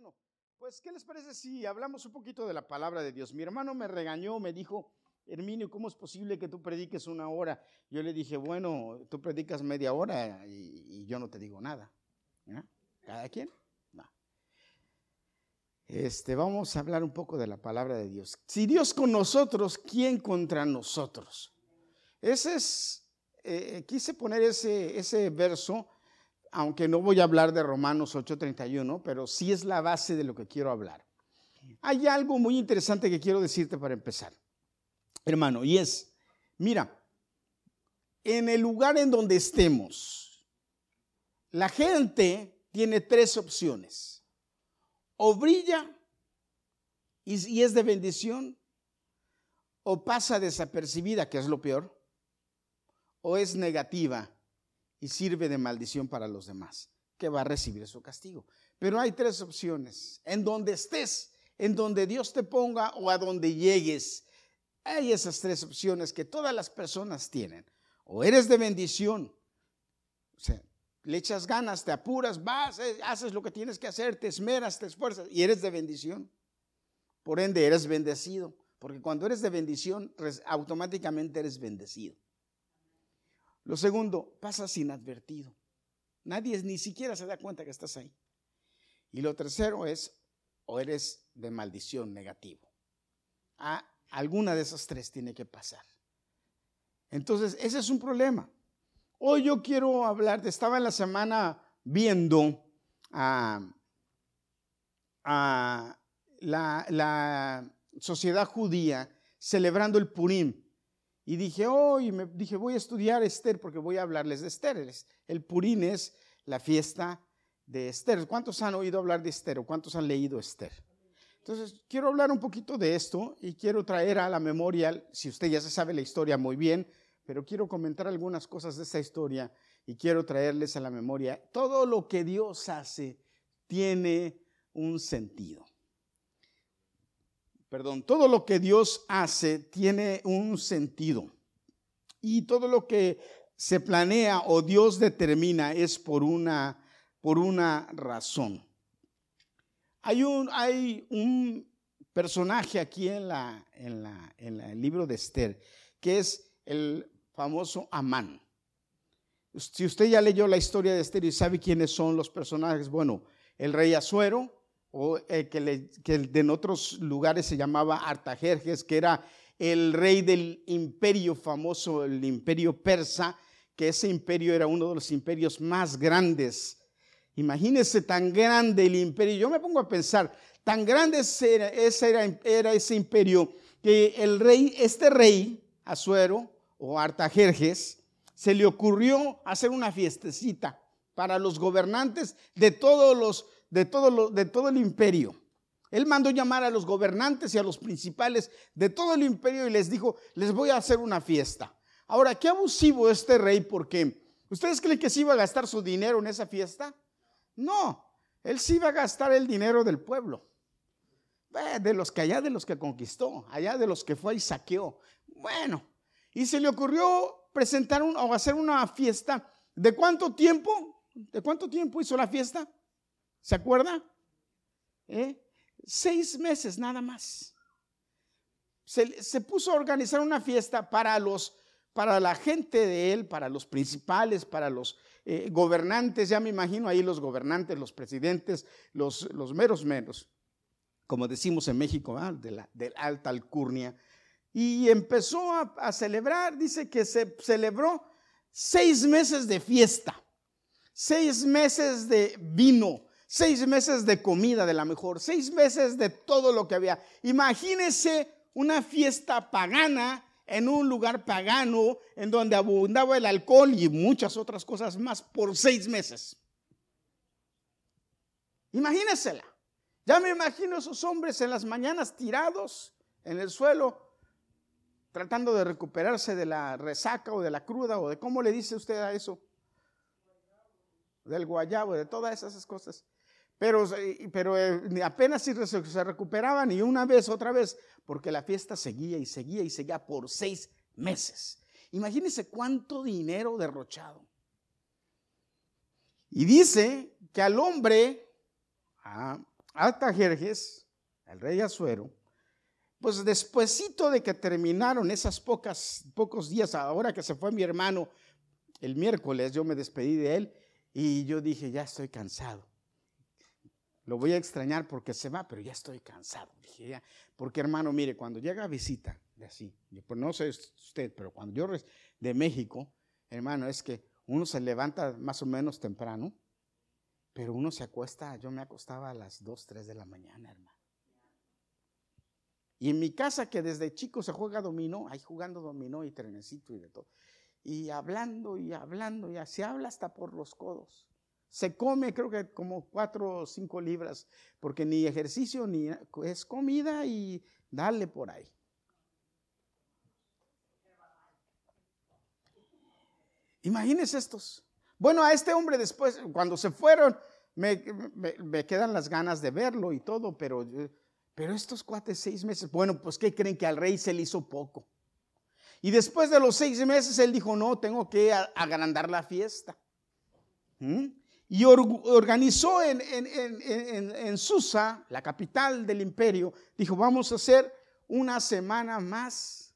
Bueno, pues, ¿qué les parece si hablamos un poquito de la palabra de Dios? Mi hermano me regañó, me dijo, Herminio, ¿cómo es posible que tú prediques una hora? Yo le dije, bueno, tú predicas media hora y, yo no te digo nada. ¿Cada quien? No. Este, vamos a hablar un poco de la palabra de Dios. Si Dios con nosotros, ¿quién contra nosotros? Ese es, eh, quise poner ese, ese verso aunque no voy a hablar de Romanos 8:31, pero sí es la base de lo que quiero hablar. Hay algo muy interesante que quiero decirte para empezar, hermano, y es, mira, en el lugar en donde estemos, la gente tiene tres opciones. O brilla y, es de bendición, o pasa desapercibida, que es lo peor, o es negativa y sirve de maldición para los demás, que va a recibir su castigo. Pero hay tres opciones. En donde estés, en donde Dios te ponga o a donde llegues. Hay esas tres opciones que todas las personas tienen. O eres de bendición, le echas ganas, te apuras, vas, eh, haces lo que tienes que hacer, te esmeras, te esfuerzas y eres de bendición. Por ende, eres bendecido, porque cuando eres de bendición, automáticamente eres bendecido. Lo segundo, pasas inadvertido. Nadie ni siquiera se da cuenta que estás ahí. Y lo tercero es, o eres de maldición negativo. Ah, alguna de esas tres tiene que pasar. Entonces, ese es un problema. Hoy yo quiero hablar, estaba en la semana viendo a, la, la sociedad judía celebrando el Purim. Y dije, oh, y me dije, voy a estudiar Esther porque voy a hablarles de Esther. El Purín es la fiesta de Esther. ¿Cuántos han oído hablar de Esther o cuántos han leído Esther? Entonces, quiero hablar un poquito de esto y quiero traer a la memoria, si usted ya se sabe la historia muy bien, pero quiero comentar algunas cosas de esta historia y quiero traerles a la memoria. Todo lo que Dios hace tiene un sentido perdón, todo lo que Dios hace tiene un sentido. Y todo lo que se planea o Dios determina es por una, por una razón. Hay un, hay un personaje aquí en, la, en, la, en el libro de Esther, que es el famoso Amán. Si usted ya leyó la historia de Esther y sabe quiénes son los personajes, bueno, el rey Azuero, o que, en otros lugares se llamaba Artajerjes, que era el rey del imperio famoso, el imperio persa, que ese imperio era uno de los imperios más grandes. Imagínense tan grande el imperio. Yo me pongo a pensar, tan grande era, ese, era, era ese imperio que el rey, este rey, Azuero o Artajerjes, se le ocurrió hacer una fiestecita para los gobernantes de todos los de todo, de todo el imperio. Él mandó llamar a los gobernantes y a los principales de todo el imperio y les dijo, les voy a hacer una fiesta. Ahora, qué abusivo este rey, porque ¿ustedes creen que se iba a gastar su dinero en esa fiesta? No, él sí iba a gastar el dinero del pueblo. De los que allá de los que conquistó, allá de los que fue y saqueó. Bueno, y se le ocurrió presentar o hacer una fiesta. ¿De cuánto tiempo? ¿De cuánto tiempo hizo la fiesta? ¿Se acuerda? ¿Eh? Seis meses nada más. Se, puso a organizar una fiesta para los, para la gente de él, para los principales, para los eh, gobernantes, ya me imagino ahí los gobernantes, los presidentes, los, los meros menos, como decimos en México, de, la, alta alcurnia. Y empezó a celebrar, dice que se celebró seis meses de fiesta, seis meses de vino, seis meses de comida de la mejor, seis meses de todo lo que había. Imagínese una fiesta pagana en un lugar pagano en donde abundaba el alcohol y muchas otras cosas más por seis meses. Imagínesela. Ya me imagino esos hombres en las mañanas tirados en el suelo, tratando de recuperarse de la resaca o de la cruda o de cómo le dice usted a eso, del guayabo, de todas esas cosas. Pero, pero eh, apenas se recuperaban y una vez, otra vez, porque la fiesta seguía y seguía y seguía por seis meses. Imagínense cuánto dinero derrochado. Y dice que al hombre, ah, Artajerjes, el rey Azuero, pues despuesito de que terminaron esas pocas, pocos días, ahora que se fue mi hermano el miércoles, yo me despedí de él y yo dije, ya estoy cansado. Lo voy a extrañar porque se va, pero ya estoy cansado. Dije, ya, porque hermano, mire, cuando llega visita, de así, pues no sé usted, pero cuando yo de México, hermano, es que uno se levanta más o menos temprano, pero uno se acuesta, yo me acostaba a las 2, 3 de la mañana, hermano. Y en mi casa, que desde chico se juega dominó, ahí jugando dominó y trenecito y de todo. Y hablando y hablando, y se habla hasta por los codos. Se come, creo que como cuatro o cinco libras, porque ni ejercicio ni es comida y dale por ahí. Imagínense estos. Bueno, a este hombre después, cuando se fueron, me, me quedan las ganas de verlo y todo, pero pero estos cuates seis meses, bueno, pues ¿qué creen que al rey se le hizo poco? Y después de los seis meses él dijo, no, tengo que agrandar la fiesta. ¿Mm? Y organizó en, en, Susa, la capital del imperio, dijo, vamos a hacer una semana más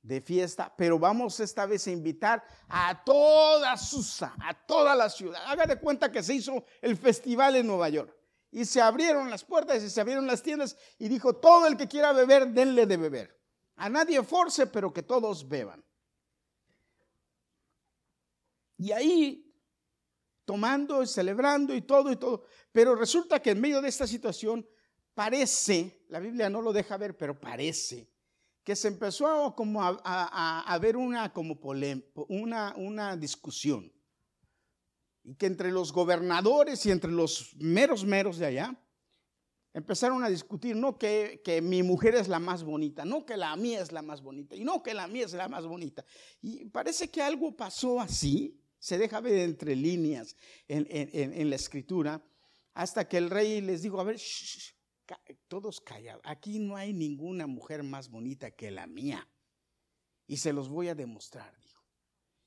de fiesta, pero vamos esta vez a invitar a toda Susa, a toda la ciudad. Haga de cuenta que se hizo el festival en Nueva York. Y se abrieron las puertas y se abrieron las tiendas y dijo, todo el que quiera beber, denle de beber. A nadie force, pero que todos beban. Y ahí, tomando y celebrando y todo y todo. Pero resulta que en medio de esta situación parece, la Biblia no lo deja ver, pero parece que se empezó como a, ver una, como una, una discusión y que entre los gobernadores y entre los meros meros de allá empezaron a discutir, no que, que, mi mujer es la más bonita, no que la mía es la más bonita, y no que la mía es la más bonita. Y parece que algo pasó así, se deja ver entre líneas en, en, la escritura, hasta que el rey les dijo, a ver, todos callados, aquí no hay ninguna mujer más bonita que la mía. Y se los voy a demostrar, dijo.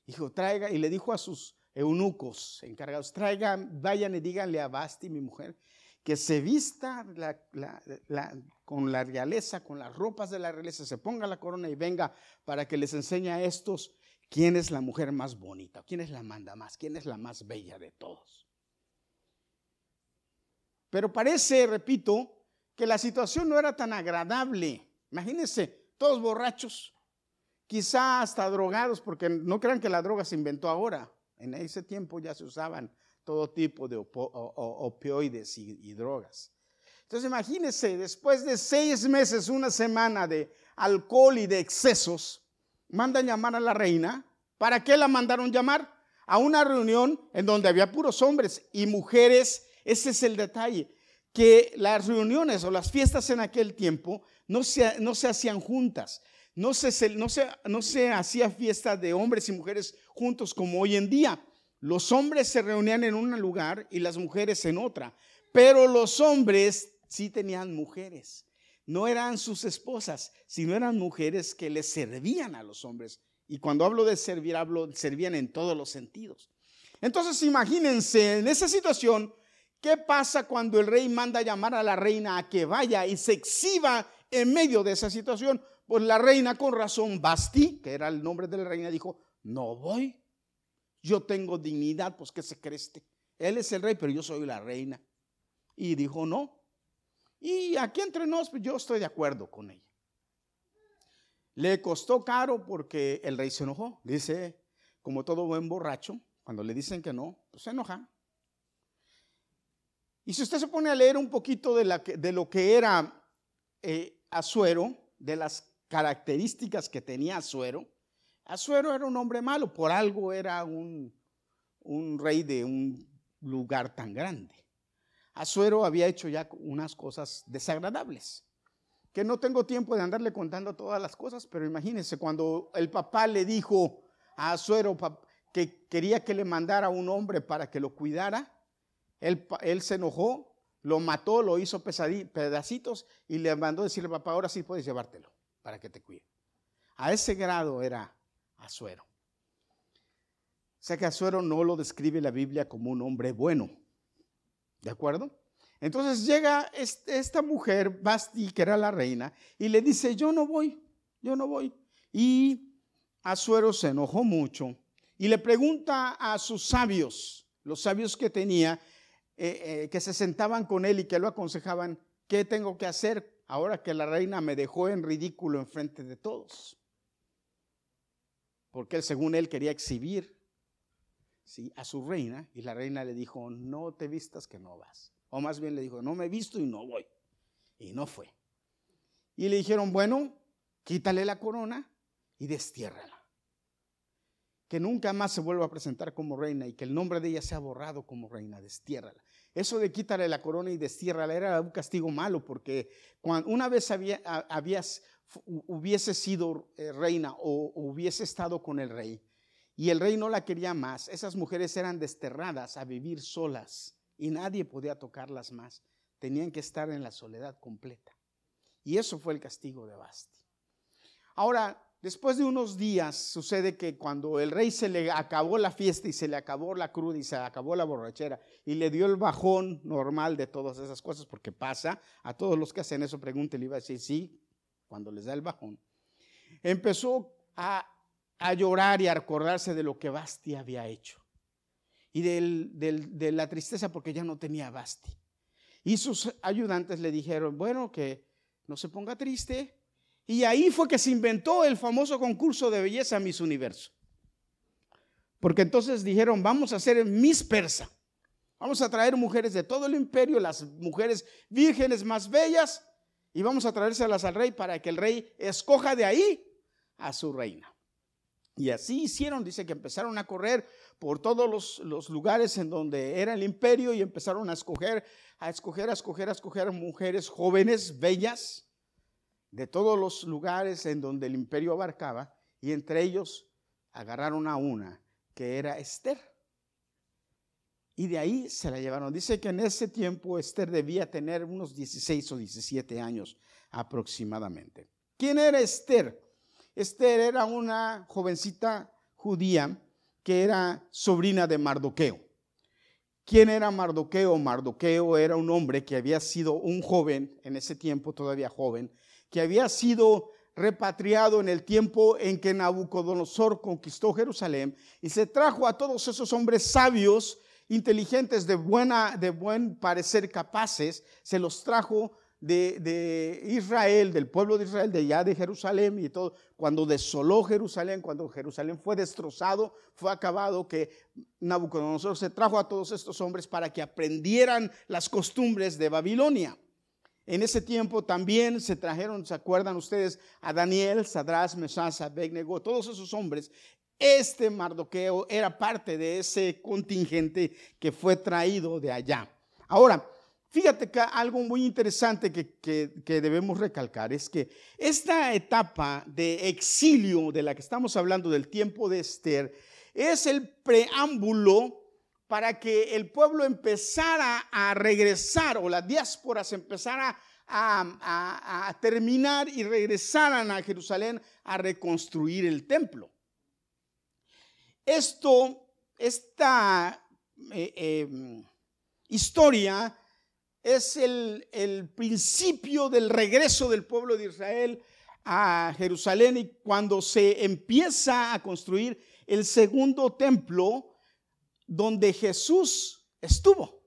Dijo, traiga, y le dijo a sus eunucos encargados, traigan, vayan y díganle a Basti, mi mujer, que se vista con la realeza, con las ropas de la realeza, se ponga la corona y venga para que les enseñe a estos quién es la mujer más bonita, quién es la manda más, quién es la más bella de todos. Pero parece, repito, que la situación no era tan agradable. Imagínense, todos borrachos, quizá hasta drogados, porque no crean que la droga se inventó ahora. En ese tiempo ya se usaban todo tipo de opioides y, drogas. Entonces imagínense, después de seis meses, una semana de alcohol y de excesos, mandan llamar a la reina. ¿Para qué la mandaron llamar? A una reunión en donde había puros hombres y mujeres. Ese es el detalle, que las reuniones o las fiestas en aquel tiempo no se, no se hacían juntas, no se, no, no se hacía fiesta de hombres y mujeres juntos como hoy en día. Los hombres se reunían en un lugar y las mujeres en otra. Pero los hombres sí tenían mujeres. No eran sus esposas, sino eran mujeres que les servían a los hombres. Y cuando hablo de servir, hablo servían en todos los sentidos. Entonces imagínense en esa situación, ¿qué pasa cuando el rey manda llamar a la reina a que vaya y se exhiba en medio de esa situación? Pues la reina con razón, Basti, que era el nombre de la reina, dijo, no voy. Yo tengo dignidad, pues que se creste. Él es el rey, pero yo soy la reina. Y dijo, no. Y aquí entre nos, pues yo estoy de acuerdo con ella. Le costó caro porque el rey se enojó. Dice, como todo buen borracho, cuando le dicen que no, pues se enoja. Y si usted se pone a leer un poquito de, lo que era eh, Azuero, de las características que tenía Azuero, Azuero era un hombre malo, por algo era un rey de un lugar tan grande. Azuero había hecho ya unas cosas desagradables, que no tengo tiempo de andarle contando todas las cosas, pero imagínense cuando el papá le dijo a Azuero que quería que le mandara un hombre para que lo cuidara, él, se enojó, lo mató, lo hizo pedacitos y le mandó decirle, papá, ahora sí puedes llevártelo para que te cuide. A ese grado era Azuero. O sea que Azuero no lo describe la Biblia como un hombre bueno. ¿De acuerdo? Entonces llega esta mujer, Basti, que era la reina, y le dice, yo no voy, yo no voy. Y Azuero se enojó mucho y le pregunta a sus sabios, los sabios que tenía, eh, eh, que se sentaban con él y que lo aconsejaban, ¿qué tengo que hacer ahora que la reina me dejó en ridículo en frente de todos? Porque él, según él, quería exhibir ¿sí? a su reina y la reina le dijo, no te vistas que no vas. O más bien le dijo, no me visto y no voy. Y no fue. Y le dijeron, bueno, quítale la corona y destiérrala. Que nunca más se vuelva a presentar como reina y que el nombre de ella sea borrado como reina, destiérrala. Eso de quítale la corona y destiérrala era un castigo malo porque cuando una vez había, habías, hubiese sido eh, reina o hubiese estado con el rey y el rey no la quería más, esas mujeres eran desterradas a vivir solas y nadie podía tocarlas más. Tenían que estar en la soledad completa. Y eso fue el castigo de Basti. Ahora, después de unos días, sucede que cuando el rey se le acabó la fiesta y se le acabó la cruda y se acabó la borrachera y le dio el bajón normal de todas esas cosas, porque pasa, a todos los que hacen eso, pregúntele, iba a decir sí, cuando les da el bajón, empezó a, a llorar y a acordarse de lo que Basti había hecho y de la tristeza porque ya no tenía Basti. Y sus ayudantes le dijeron, bueno, que no se ponga triste. Y ahí fue que se inventó el famoso concurso de belleza Miss Universo. Porque entonces dijeron, vamos a hacer Miss Persa. Vamos a traer mujeres de todo el imperio, las mujeres vírgenes más bellas, y vamos a traérselas al rey para que el rey escoja de ahí a su reina. Y así hicieron, dice que empezaron a correr por todos los, lugares en donde era el imperio y empezaron a escoger, a escoger, a escoger, a escoger mujeres jóvenes, bellas, de todos los lugares en donde el imperio abarcaba, y entre ellos agarraron a una que era Esther. Y de ahí se la llevaron. Dice que en ese tiempo Esther debía tener unos 16 o 17 años aproximadamente. ¿Quién era Esther? Esther era una jovencita judía que era sobrina de Mardoqueo. ¿Quién era Mardoqueo? Mardoqueo era un hombre que había sido un joven, en ese tiempo todavía joven, que había sido repatriado en el tiempo en que Nabucodonosor conquistó Jerusalén y se trajo a todos esos hombres sabios, inteligentes, de, buena, de buen parecer capaces, se los trajo de, Israel, del pueblo de Israel, de allá de Jerusalén y todo, cuando desoló Jerusalén, cuando Jerusalén fue destrozado, fue acabado, que Nabucodonosor se trajo a todos estos hombres para que aprendieran las costumbres de Babilonia. En ese tiempo también se trajeron, ¿se acuerdan ustedes? A Daniel, Sadras, Mesas, Abednego, todos esos hombres. Este Mardoqueo era parte de ese contingente que fue traído de allá. Ahora, Fíjate que algo muy interesante que, debemos recalcar es que esta etapa de exilio de la que estamos hablando del tiempo de Esther es el preámbulo para que el pueblo empezara a regresar o las diásporas empezara a, a, terminar y regresaran a Jerusalén a reconstruir el templo. Esto, esta eh, eh, historia es el, principio del regreso del pueblo de Israel a Jerusalén y cuando se empieza a construir el segundo templo donde Jesús estuvo.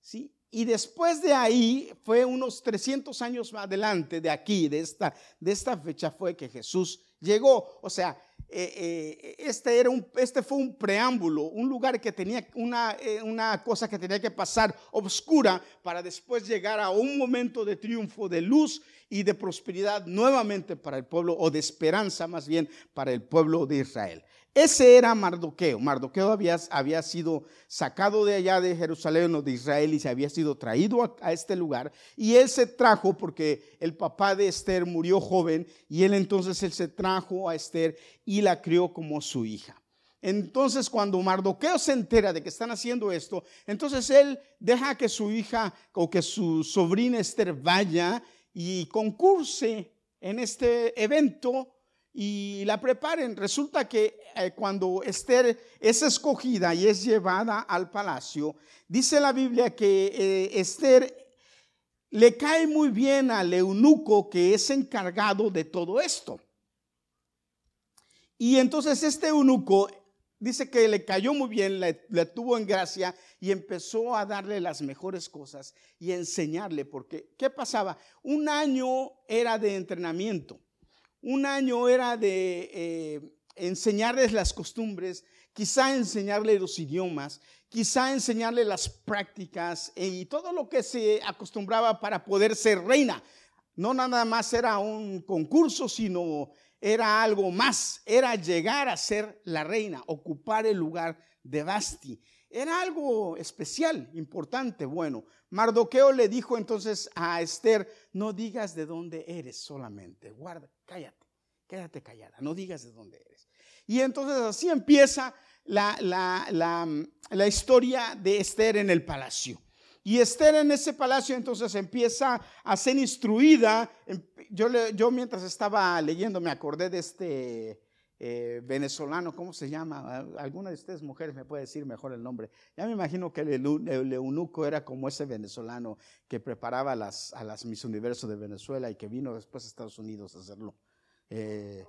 ¿Sí? Y después de ahí, fue unos 300 años más adelante de aquí, de esta, de esta fecha, fue que Jesús llegó. O sea, eh, eh, este, era un, este fue un preámbulo, un lugar que tenía una, eh, una cosa que tenía que pasar oscura para después llegar a un momento de triunfo, de luz y de prosperidad nuevamente para el pueblo, o de esperanza más bien para el pueblo de Israel. Ese era Mardoqueo. Mardoqueo había, sido sacado de allá de Jerusalén o de Israel y se había sido traído a, a, este lugar. Y él se trajo porque el papá de Esther murió joven y él entonces él se trajo a Esther y la crió como su hija. Entonces cuando Mardoqueo se entera de que están haciendo esto, entonces él deja que su hija o que su sobrina Esther vaya y concurse en este evento y la preparen. Resulta que eh, cuando Esther es escogida y es llevada al palacio, dice la Biblia que eh, Esther le cae muy bien al eunuco que es encargado de todo esto. Y entonces este eunuco dice que le cayó muy bien, le, tuvo en gracia y empezó a darle las mejores cosas y enseñarle, porque ¿qué pasaba? Un año era de entrenamiento, un año era de eh, enseñarles las costumbres, quizá enseñarle los idiomas, quizá enseñarle las prácticas y todo lo que se acostumbraba para poder ser reina. No nada más era un concurso, sino era algo más, era llegar a ser la reina, ocupar el lugar de Basti. Era algo especial, importante, bueno. Mardoqueo le dijo entonces a Esther, no digas de dónde eres solamente, guarda, cállate, quédate callada, no digas de dónde eres. Y entonces así empieza la, la historia de Esther en el palacio. Y Esther en ese palacio entonces empieza a ser instruida. Em, yo, yo mientras estaba leyendo me acordé de este eh, venezolano, ¿cómo se llama? Alguna de ustedes mujeres me puede decir mejor el nombre. Ya me imagino que el, eunuco era como ese venezolano que preparaba las, a las Miss Universo de Venezuela y que vino después a Estados Unidos a hacerlo. Eh,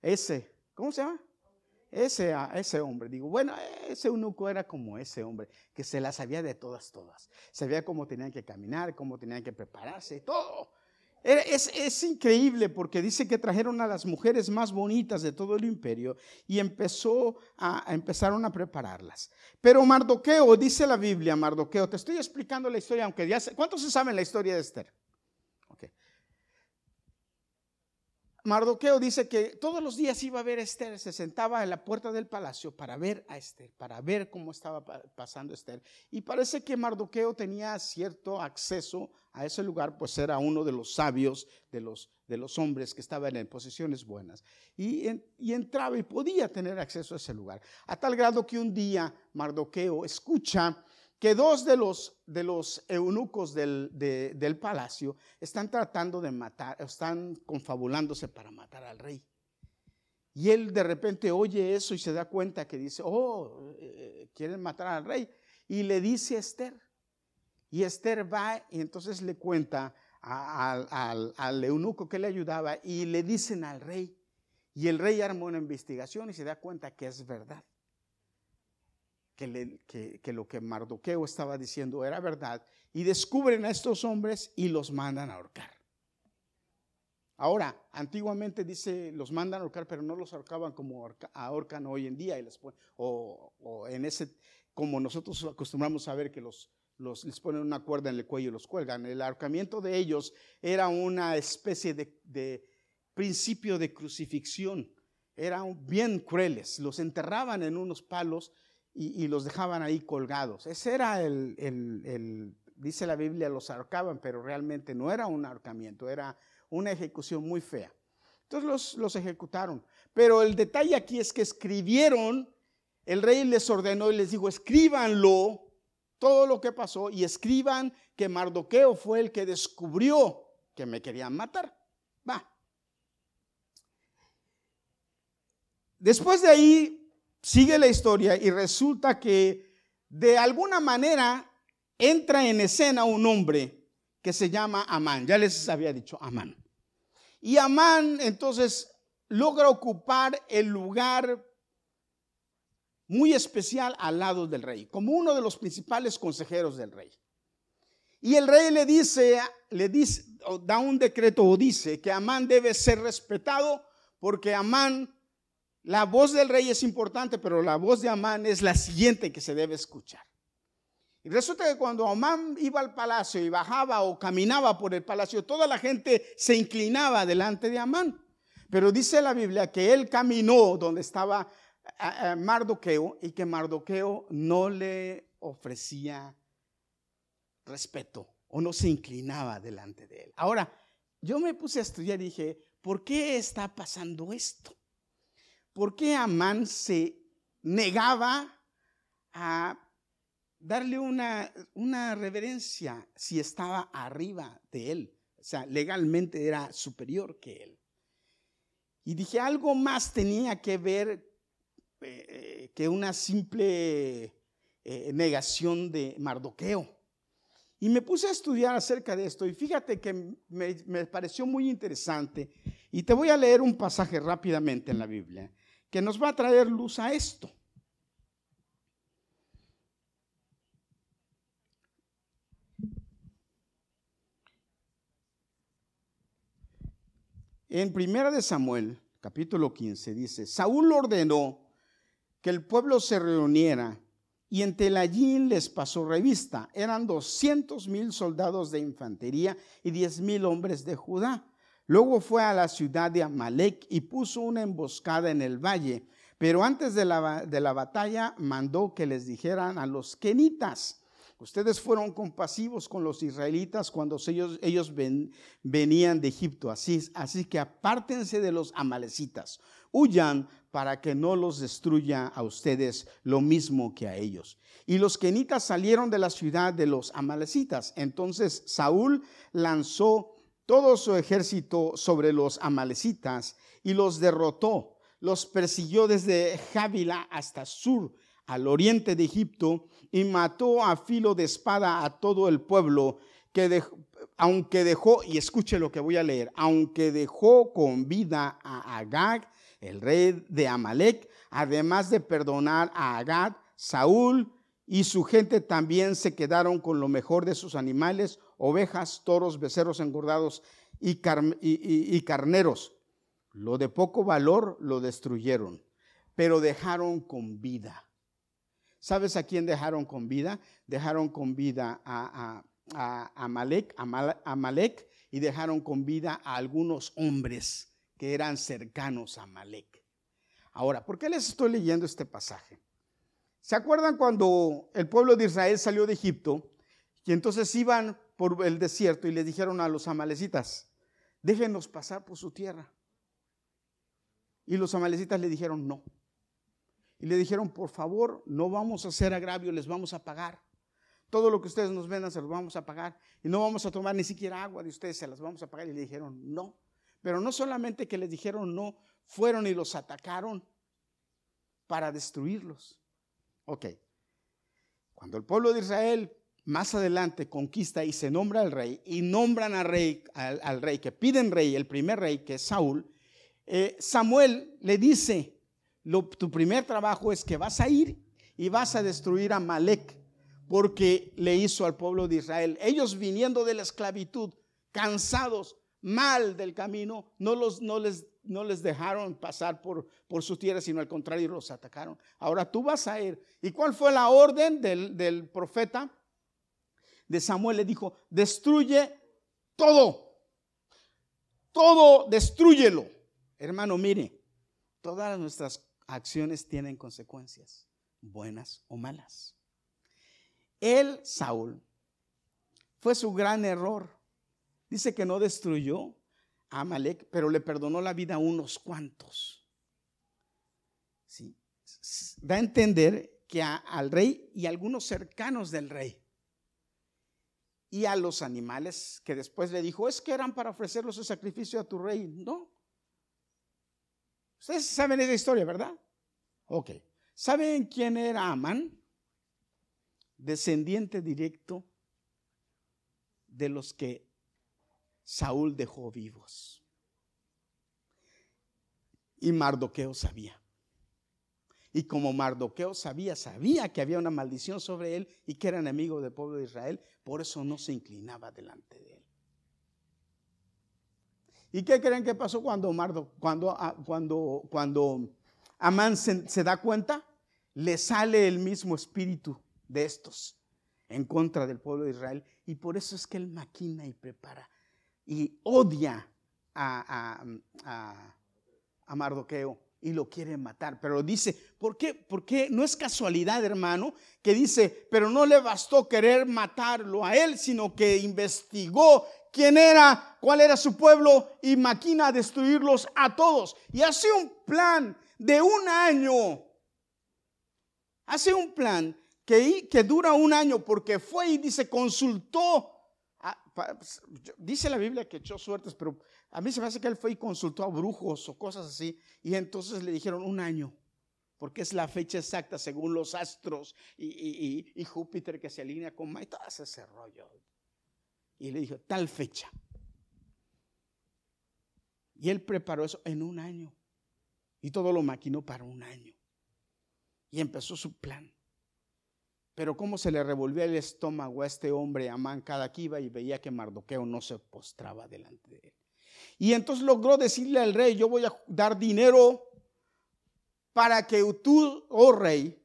ese, ¿cómo se llama? ese, ese hombre. Digo, bueno, ese eunuco era como ese hombre, que se la sabía de todas, todas. Sabía cómo tenían que caminar, cómo tenían que prepararse, todo. Es, es, increíble porque dice que trajeron a las mujeres más bonitas de todo el imperio y empezó a, empezaron a prepararlas. Pero Mardoqueo, dice la Biblia, Mardoqueo, te estoy explicando la historia, aunque ya ¿cuántos se saben la historia de Esther? Mardoqueo dice que todos los días iba a ver a Esther, se sentaba en la puerta del palacio para ver a Esther, para ver cómo estaba pasando Esther. Y parece que Mardoqueo tenía cierto acceso a ese lugar, pues era uno de los sabios, de los, hombres que estaban en posiciones buenas. Y, y entraba y podía tener acceso a ese lugar. A tal grado que un día Mardoqueo escucha que dos de los, de los eunucos del, del, palacio están tratando de matar, están confabulándose para matar al rey. Y él de repente oye eso y se da cuenta que dice, oh, eh, quieren matar al rey. Y le dice a Esther. Y Esther va y entonces le cuenta al, al eunuco que le ayudaba y le dicen al rey. Y el rey armó una investigación y se da cuenta que es verdad que, lo que Mardoqueo estaba diciendo era verdad y descubren a estos hombres y los mandan a ahorcar. Ahora, antiguamente dice, los mandan a ahorcar, pero no los ahorcaban como ahorcan hoy en día, y o, en ese, como nosotros acostumbramos a ver que los, los, les ponen una cuerda en el cuello y los cuelgan. El ahorcamiento de ellos era una especie de principio de crucifixión. Eran bien crueles, los enterraban en unos palos y, los dejaban ahí colgados. Ese era el, dice la Biblia, los ahorcaban, pero realmente no era un ahorcamiento, era una ejecución muy fea. Entonces los, los ejecutaron. Pero el detalle aquí es que escribieron, el rey les ordenó y les dijo, escríbanlo, todo lo que pasó, y escriban que Mardoqueo fue el que descubrió que me querían matar. Va. Después de ahí, sigue la historia y resulta que de alguna manera entra en escena un hombre que se llama Amán. Ya les había dicho Amán. Y Amán entonces logra ocupar el lugar muy especial al lado del rey, como uno de los principales consejeros del rey. Y el rey le dice, le dice, da un decreto o dice que Amán debe ser respetado porque Amán la voz del rey es importante, pero la voz de Amán es la siguiente que se debe escuchar. Y resulta que cuando Amán iba al palacio y bajaba o caminaba por el palacio, toda la gente se inclinaba delante de Amán. Pero dice la Biblia que él caminó donde estaba Mardoqueo y que Mardoqueo no le ofrecía respeto o no se inclinaba delante de él. Ahora, yo me puse a estudiar y dije, ¿por qué está pasando esto? ¿Por qué Amán se negaba a darle una, una reverencia si estaba arriba de él? O sea, legalmente era superior que él. Y dije, algo más tenía que ver eh, que una simple eh, negación de Mardoqueo. Y me puse a estudiar acerca de esto y fíjate que me, me pareció muy interesante. Y te voy a leer un pasaje rápidamente en la Biblia que nos va a traer luz a esto. En Primera de Samuel, capítulo 15, dice, Saúl ordenó que el pueblo se reuniera y en Telayín les pasó revista. Eran doscientos mil soldados de infantería y diez mil hombres de Judá. Luego fue a la ciudad de Amalek y puso una emboscada en el valle. Pero antes de la, de la batalla mandó que les dijeran a los kenitas, Ustedes fueron compasivos con los israelitas cuando ellos, ellos venían de Egipto. Así, así que apártense de los amalecitas. Huyan para que no los destruya a ustedes lo mismo que a ellos. Y los kenitas salieron de la ciudad de los amalecitas. Entonces Saúl lanzó todo su ejército sobre los amalecitas y los derrotó. Los persiguió desde Jávila hasta Sur al oriente de Egipto y mató a filo de espada a todo el pueblo que aunque dejó, y escuche lo que voy a leer, aunque dejó con vida a Agag, el rey de Amalek, además de perdonar a Agag, Saúl y su gente también se quedaron con lo mejor de sus animales, ovejas, toros, becerros engordados y, carneros. Lo de poco valor lo destruyeron, pero dejaron con vida ¿Sabes a quién dejaron con vida? Dejaron con vida a, a, Amalek, y dejaron con vida a algunos hombres que eran cercanos a Amalek. Ahora, ¿por qué les estoy leyendo este pasaje? ¿Se acuerdan cuando el pueblo de Israel salió de Egipto y entonces iban por el desierto y le dijeron a los amalecitas, déjenos pasar por su tierra? Y los amalecitas le dijeron, no, y le dijeron, por favor, no vamos a hacer agravio, les vamos a pagar. Todo lo que ustedes nos vendan se los vamos a pagar. Y no vamos a tomar ni siquiera agua de ustedes, se las vamos a pagar. Y le dijeron, no. Pero no solamente que les dijeron no, fueron y los atacaron para destruirlos. Ok. Cuando el pueblo de Israel más adelante conquista y se nombra al rey, y nombran al rey, al, rey que piden rey, el primer rey, que es Saúl, eh, Samuel le dice, tu primer trabajo es que vas a ir y vas a destruir a Malek, porque le hizo al pueblo de Israel. Ellos viniendo de la esclavitud, cansados, mal del camino, no, no, les, no les dejaron pasar por, por su tierra, sino al contrario, los atacaron. Ahora tú vas a ir. ¿Y cuál fue la orden del, del profeta? De Samuel le dijo, destruye todo. Todo, destruyelo. Hermano, mire, todas nuestras acciones tienen consecuencias, buenas o malas. Él, Saúl, fue su gran error. Dice que no destruyó a Amalek, pero le perdonó la vida a unos cuantos. ¿Sí? Da a entender que al rey y a algunos cercanos del rey y a los animales que después le dijo, es que eran para ofrecerlos el sacrificio a tu rey. No, Ustedes saben esa historia, ¿verdad? Ok. ¿Saben quién era Amán? Descendiente directo de los que Saúl dejó vivos. Y Mardoqueo sabía. Y como Mardoqueo sabía, sabía que había una maldición sobre él y que era enemigo del pueblo de Israel, por eso no se inclinaba delante de él. ¿Y qué creen que pasó cuando, Mardo, cuando, ah, cuando, cuando Amán se, da cuenta? Le sale el mismo espíritu de estos en contra del pueblo de Israel. Y por eso es que él maquina y prepara y odia a, a, a, Mardoqueo y lo quiere matar. Pero dice, ¿por qué? Porque no es casualidad, hermano, que dice, pero no le bastó querer matarlo a él, sino que investigó quién era, cuál era su pueblo y maquina destruirlos a todos. Y hace un plan de un año. Hace un plan que, que dura un año porque fue y dice, consultó. Dice la Biblia que echó suertes, pero a mí se me hace que él fue y consultó a brujos o cosas así. Y entonces le dijeron un año porque es la fecha exacta según los astros y, Júpiter que se alinea con Marte, todo ese rollo. Y le dijo, tal fecha. Y él preparó eso en un año. Y todo lo maquinó para un año. Y empezó su plan. Pero cómo se le revolvía el estómago a este hombre, Amán, cada que y veía que Mardoqueo no se postraba delante de él. Y entonces logró decirle al rey, yo voy a dar dinero para que tú, oh rey,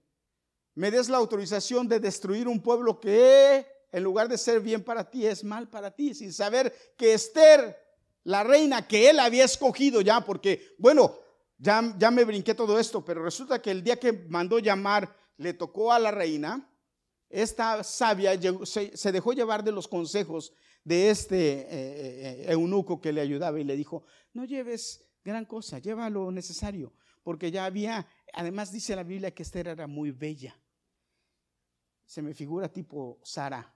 me des la autorización de destruir un pueblo que en lugar de ser bien para ti es mal para ti, sin saber que Esther, la reina que él había escogido ya, porque, bueno, ya, ya me brinqué todo esto, pero resulta que el día que mandó llamar, le tocó a la reina, esta sabia se, dejó llevar de los consejos de este eh, eh, eunuco que le ayudaba y le dijo, no lleves gran cosa, lleva lo necesario, porque ya había, además dice la Biblia que Esther era muy bella. Se me figura tipo Sara,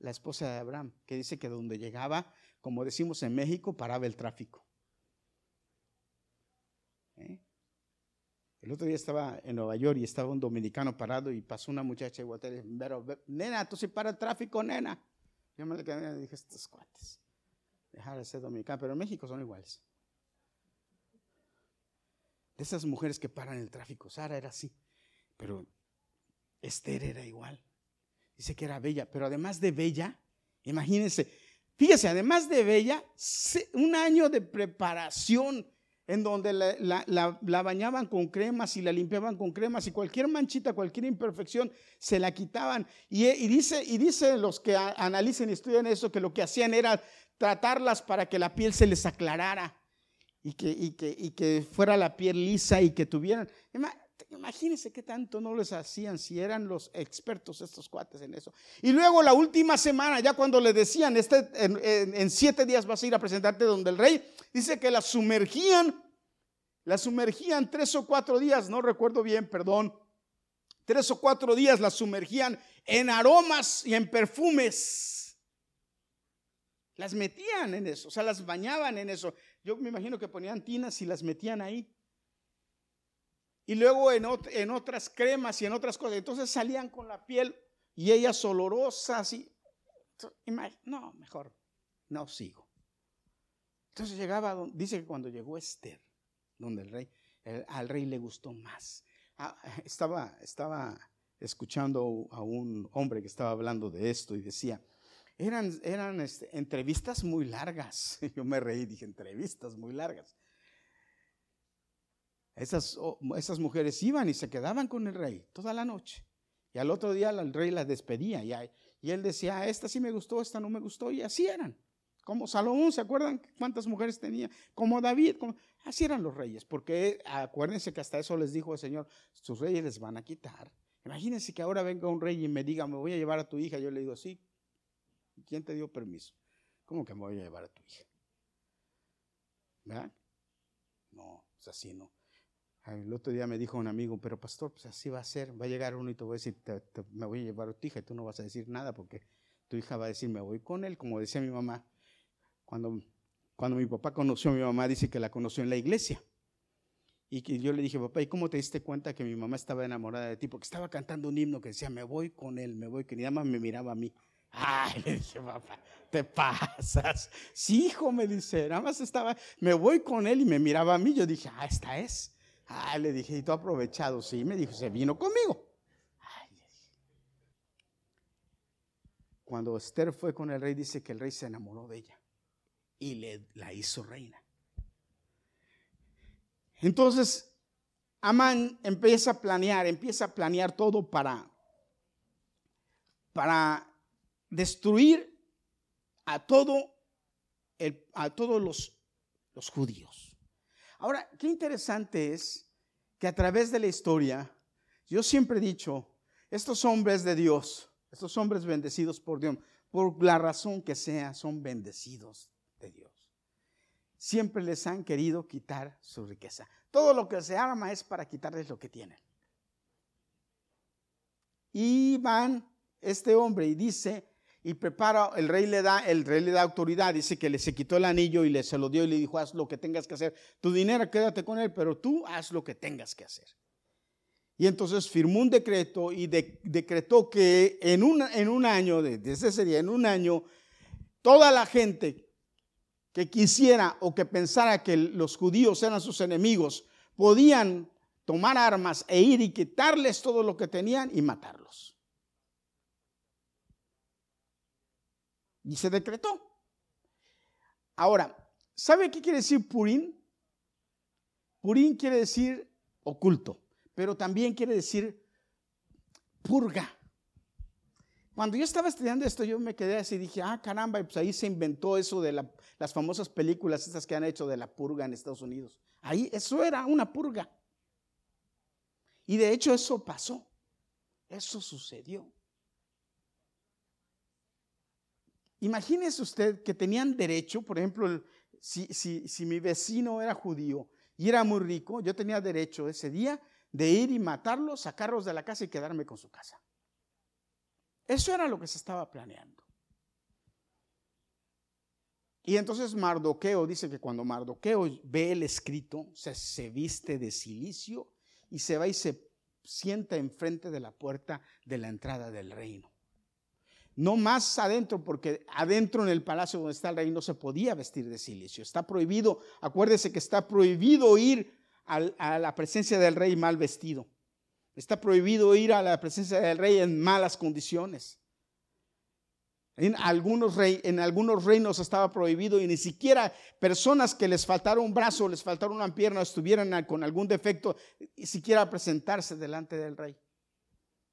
la esposa de Abraham, que dice que donde llegaba, como decimos en México, paraba el tráfico. ¿Eh? El otro día estaba en Nueva York y estaba un dominicano parado y pasó una muchacha igual, pero nena, tú si para el tráfico, nena. Yo me quedé y dije, estos cuates, dejar de ser dominicano, pero en México son iguales. De esas mujeres que paran el tráfico, Sara era así, pero Esther era igual. Dice que era bella, pero además de bella, imagínense, fíjese, además de bella, un año de preparación en donde la, bañaban con cremas y la limpiaban con cremas y cualquier manchita, cualquier imperfección se la quitaban. Y, dice, y dice los que analicen y estudian eso que lo que hacían era tratarlas para que la piel se les aclarara y que, y que, y que fuera la piel lisa y que tuvieran... Imagínense qué tanto no les hacían si eran los expertos estos cuates en eso. Y luego la última semana, ya cuando le decían, este, en, siete días vas a ir a presentarte donde el rey, dice que la sumergían, la sumergían tres o cuatro días, no recuerdo bien, perdón, tres o cuatro días la sumergían en aromas y en perfumes. Las metían en eso, o sea, las bañaban en eso. Yo me imagino que ponían tinas y las metían ahí y luego en, en, otras cremas y en otras cosas. Entonces salían con la piel y ellas olorosas y no, mejor no sigo. Entonces llegaba, dice que cuando llegó Esther, donde el rey, al rey le gustó más. Ah, estaba, estaba escuchando a un hombre que estaba hablando de esto y decía, eran, eran este, entrevistas muy largas. Yo me reí, dije, entrevistas muy largas. Esas, esas mujeres iban y se quedaban con el rey toda la noche. Y al otro día el rey las despedía. Y, y él decía, ah, esta sí me gustó, esta no me gustó. Y así eran. Como Salomón, ¿se acuerdan cuántas mujeres tenía? Como David, así eran los reyes. Porque acuérdense que hasta eso les dijo el Señor, sus reyes les van a quitar. Imagínense que ahora venga un rey y me diga, me voy a llevar a tu hija. Yo le digo, sí. ¿Quién te dio permiso? ¿Cómo que me voy a llevar a tu hija? ¿Verdad? No, es así, no. El otro día me dijo un amigo, pero pastor, pues así va a ser. Va a llegar uno y te voy a decir, me voy a llevar a tu hija y tú no vas a decir nada porque tu hija va a decir, me voy con él, como decía mi mamá. Cuando, cuando mi papá conoció a mi mamá, dice que la conoció en la iglesia. Y yo le dije, papá, ¿y cómo te diste cuenta que mi mamá estaba enamorada de ti? Porque estaba cantando un himno que decía, me voy con él, me voy, que ni más me miraba a mí. Ay, le dije, papá, te pasas. Sí, hijo, me dice, nada más estaba, me voy con él y me miraba a mí. Yo dije, ah, esta es. Ah, le dije, ¿y tú aprovechado? Sí, me dijo, se vino conmigo. Cuando Esther fue con el rey, dice que el rey se enamoró de ella y le, la hizo reina. Entonces, Amán empieza a planear, empieza a planear todo para, para destruir a todo a todos los, los judíos. Ahora, qué interesante es que a través de la historia, yo siempre he dicho, estos hombres de Dios, estos hombres bendecidos por Dios, por la razón que sea, son bendecidos. Siempre les han querido quitar su riqueza. Todo lo que se arma es para quitarles lo que tienen. Y van este hombre y dice, y prepara, el rey le da, el rey le da autoridad, dice que le se quitó el anillo y le se lo dio y le dijo, haz lo que tengas que hacer. Tu dinero quédate con él, pero tú haz lo que tengas que hacer. Y entonces firmó un decreto y decretó que en un, en un año, desde ese día, en un año, toda la gente que quisiera o que pensara que los judíos eran sus enemigos, podían tomar armas e ir y quitarles todo lo que tenían y matarlos. Y se decretó. Ahora, ¿sabe qué quiere decir Purín? Purín quiere decir oculto, pero también quiere decir purga. Cuando yo estaba estudiando esto, yo me quedé así y dije, ah, caramba, pues ahí se inventó eso de las famosas películas estas que han hecho de la purga en Estados Unidos. Ahí, eso era una purga. Y de hecho eso pasó. Eso sucedió. Imagínese usted que tenían derecho, por ejemplo, si, si, mi vecino era judío y era muy rico, yo tenía derecho ese día de ir y matarlo, sacarlos de la casa y quedarme con su casa. Eso era lo que se estaba planeando. Y entonces Mardoqueo dice que cuando Mardoqueo ve el escrito, se, se viste de silicio y se va y se sienta enfrente de la puerta de la entrada del reino. No más adentro, porque adentro en el palacio donde está el rey no se podía vestir de silicio. Está prohibido, acuérdese que está prohibido ir a la presencia del rey mal vestido. Está prohibido ir a la presencia del rey en malas condiciones. En algunos, rey, en algunos reinos estaba prohibido y ni siquiera personas que les faltara un brazo, les faltara una pierna, estuvieran con algún defecto, ni siquiera presentarse delante del rey.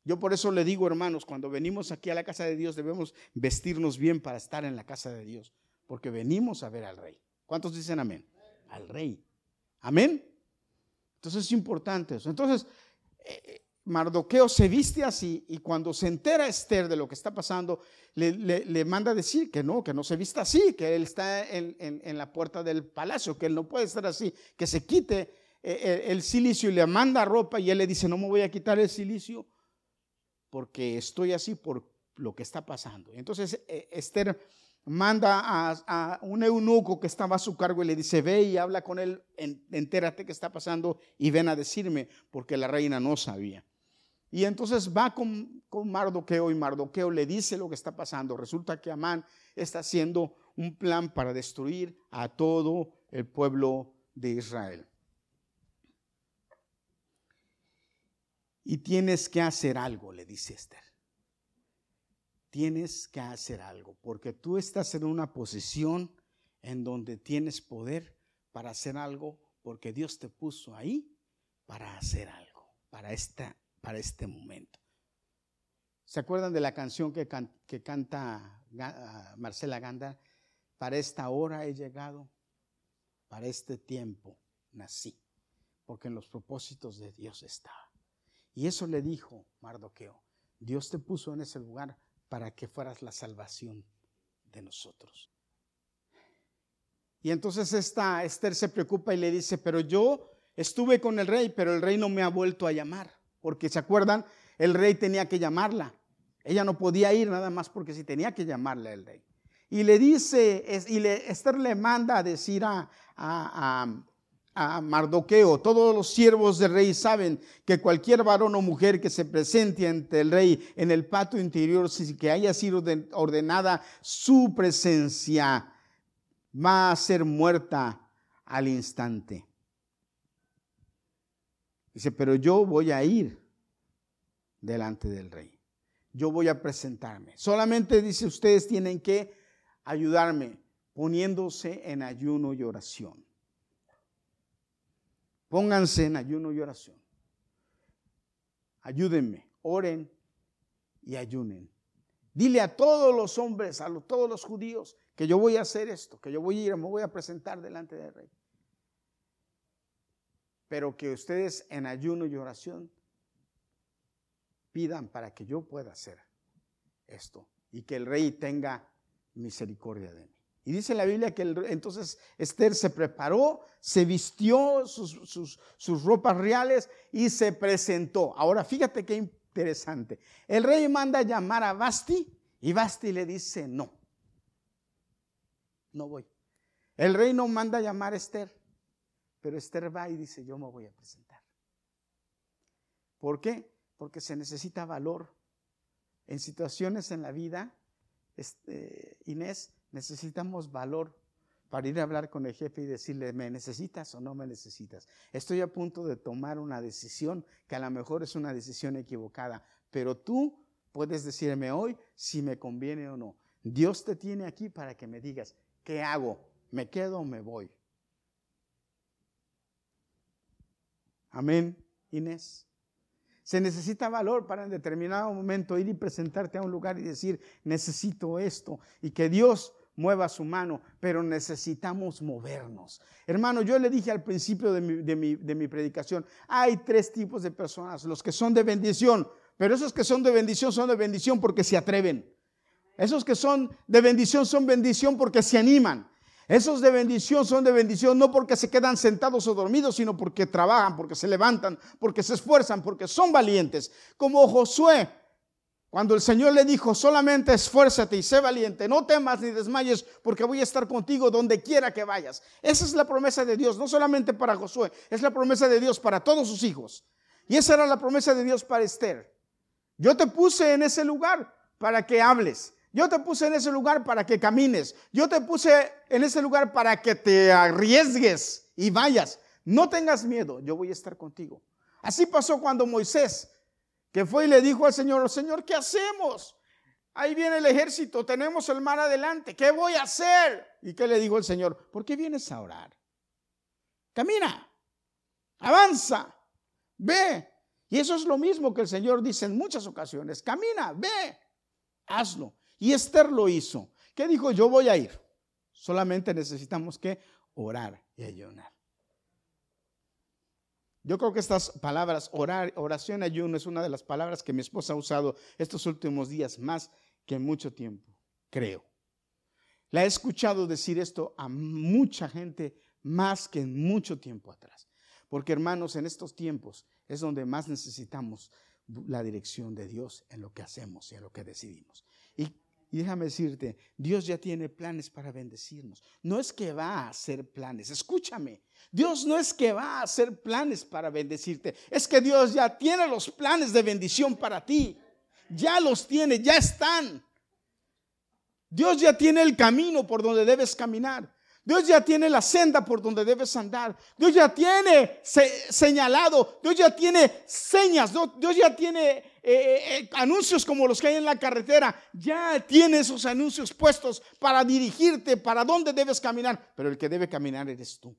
Yo por eso le digo, hermanos, cuando venimos aquí a la casa de Dios debemos vestirnos bien para estar en la casa de Dios, porque venimos a ver al rey. ¿Cuántos dicen amén? Al rey. Amén. Entonces es importante eso. Entonces, Mardoqueo se viste así y cuando se entera Esther de lo que está pasando, le, manda a decir que no, que no se vista así, que él está en, la puerta del palacio, que él no puede estar así, que se quite eh, el, silicio y le manda ropa y él le dice, no me voy a quitar el silicio porque estoy así por lo que está pasando. Entonces eh, Esther manda a, un eunuco que estaba a su cargo y le dice, ve y habla con él, entérate qué está pasando y ven a decirme, porque la reina no sabía. Y entonces va con, con, Mardoqueo y Mardoqueo le dice lo que está pasando. Resulta que Amán está haciendo un plan para destruir a todo el pueblo de Israel. Y tienes que hacer algo, le dice Esther. Tienes que hacer algo, porque tú estás en una posición en donde tienes poder para hacer algo, porque Dios te puso ahí para hacer algo, para, esta, para este momento. ¿Se acuerdan de la canción que, que canta ah, Marcela Ganda? Para esta hora he llegado, para este tiempo nací, porque en los propósitos de Dios estaba. Y eso le dijo Mardoqueo. Dios te puso en ese lugar para que fueras la salvación de nosotros. Y entonces esta Esther se preocupa y le dice, pero yo estuve con el rey, pero el rey no me ha vuelto a llamar. Porque se acuerdan, el rey tenía que llamarla. Ella no podía ir nada más porque si tenía que llamarle al rey. Y le dice, y le, Esther le manda a decir a Mardoqueo, todos los siervos del rey saben que cualquier varón o mujer que se presente ante el rey en el patio interior, si que haya sido ordenada su presencia, va a ser muerta al instante. Dice, pero yo voy a ir delante del rey. Yo voy a presentarme. Solamente dice, ustedes tienen que ayudarme poniéndose en ayuno y oración. Pónganse en ayuno y oración. Ayúdenme, oren y ayunen. Dile a todos los hombres, a todos los judíos, que yo voy a hacer esto, que yo voy a ir, me voy a presentar delante del rey. Pero que ustedes en ayuno y oración pidan para que yo pueda hacer esto y que el rey tenga misericordia de mí. Y dice la Biblia que entonces Esther se preparó, se vistió sus, ropas reales y se presentó. Ahora fíjate qué interesante. El rey manda llamar a Basti y Basti le dice no. No voy. El rey no manda llamar a Esther, pero Esther va y dice yo me voy a presentar. ¿Por qué? Porque se necesita valor. En situaciones en la vida, este, Inés, necesitamos valor para ir a hablar con el jefe y decirle, ¿me necesitas o no me necesitas? Estoy a punto de tomar una decisión que a lo mejor es una decisión equivocada, pero tú puedes decirme hoy si me conviene o no. Dios te tiene aquí para que me digas, ¿qué hago? ¿Me quedo o me voy? Amén, Inés. Se necesita valor para en determinado momento ir y presentarte a un lugar y decir, necesito esto, y que Dios mueva su mano, pero necesitamos movernos. Hermano, yo le dije al principio de mi, de mi, predicación, hay tres tipos de personas, los que son de bendición, pero esos que son de bendición son de bendición porque se atreven. Esos que son de bendición son bendición porque se animan. Esos de bendición son de bendición no porque se quedan sentados o dormidos, sino porque trabajan, porque se levantan, porque se esfuerzan, porque son valientes. Como Josué, cuando el Señor le dijo, solamente esfuérzate y sé valiente, no temas ni desmayes, porque voy a estar contigo donde quiera que vayas. Esa es la promesa de Dios, no solamente para Josué, es la promesa de Dios para todos sus hijos. Y esa era la promesa de Dios para Esther. Yo te puse en ese lugar para que hables. Yo te puse en ese lugar para que camines. Yo te puse en ese lugar para que te arriesgues y vayas. No tengas miedo, yo voy a estar contigo. Así pasó cuando Moisés que fue y le dijo al Señor, Señor, ¿qué hacemos? Ahí viene el ejército, tenemos el mar adelante, ¿qué voy a hacer? ¿Y qué le dijo el Señor? ¿Por qué vienes a orar? Camina, avanza, ve. Y eso es lo mismo que el Señor dice en muchas ocasiones, camina, ve, hazlo. Y Esther lo hizo. ¿Qué dijo? Yo voy a ir. Solamente necesitamos que orar y ayunar. Yo creo que estas palabras, orar, oración, ayuno, es una de las palabras que mi esposa ha usado estos últimos días más que mucho tiempo, creo. La he escuchado decir esto a mucha gente más que mucho tiempo atrás. Porque hermanos, en estos tiempos es donde más necesitamos la dirección de Dios en lo que hacemos y en lo que decidimos. Y y déjame decirte, Dios ya tiene planes para bendecirnos. No es que va a hacer planes, escúchame. Dios no es que va a hacer planes para bendecirte, es que Dios ya tiene los planes de bendición para ti. Ya los tiene, ya están. Dios ya tiene el camino por donde debes caminar. Dios ya tiene la senda por donde debes andar. Dios ya tiene señalado. Dios ya tiene señas. Dios ya tiene eh, eh, eh, anuncios como los que hay en la carretera. Ya tiene esos anuncios puestos para dirigirte para dónde debes caminar. Pero el que debe caminar eres tú.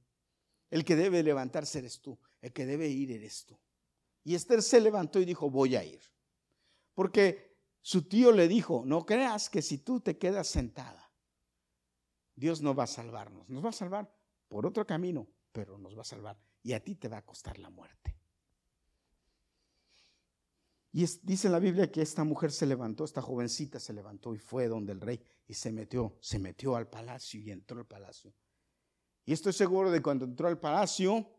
El que debe levantarse eres tú. El que debe ir eres tú. Y Esther se levantó y dijo, voy a ir. Porque su tío le dijo, no creas que si tú te quedas sentada Dios no va a salvarnos. Nos va a salvar por otro camino, pero nos va a salvar. Y a ti te va a costar la muerte. Y dice la Biblia que esta mujer se levantó, esta jovencita se levantó y fue donde el rey y se metió, se metió al palacio y entró al palacio. Y estoy seguro de cuando entró al palacio,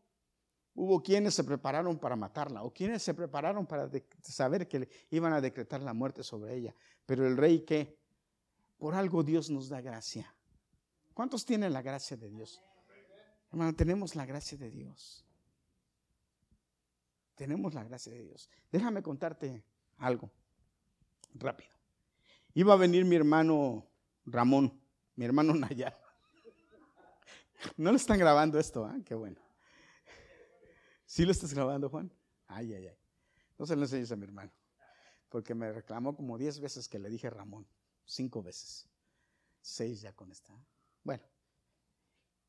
hubo quienes se prepararon para matarla o quienes se prepararon para saber que iban a decretar la muerte sobre ella. Pero el rey que, por algo Dios nos da gracia. ¿Cuántos tienen la gracia de Dios? Hermano, tenemos la gracia de Dios. Tenemos la gracia de Dios. Déjame contarte algo rápido. Iba a venir mi hermano Ramón, mi hermano Nayar. No le están grabando esto, ¿ah? Qué bueno. ¿Sí lo estás grabando, Juan? Ay, ay, ay. No se lo enseñes a mi hermano. Porque me reclamó como diez veces que le dije Ramón. Cinco veces. Seis ya con esta. Bueno,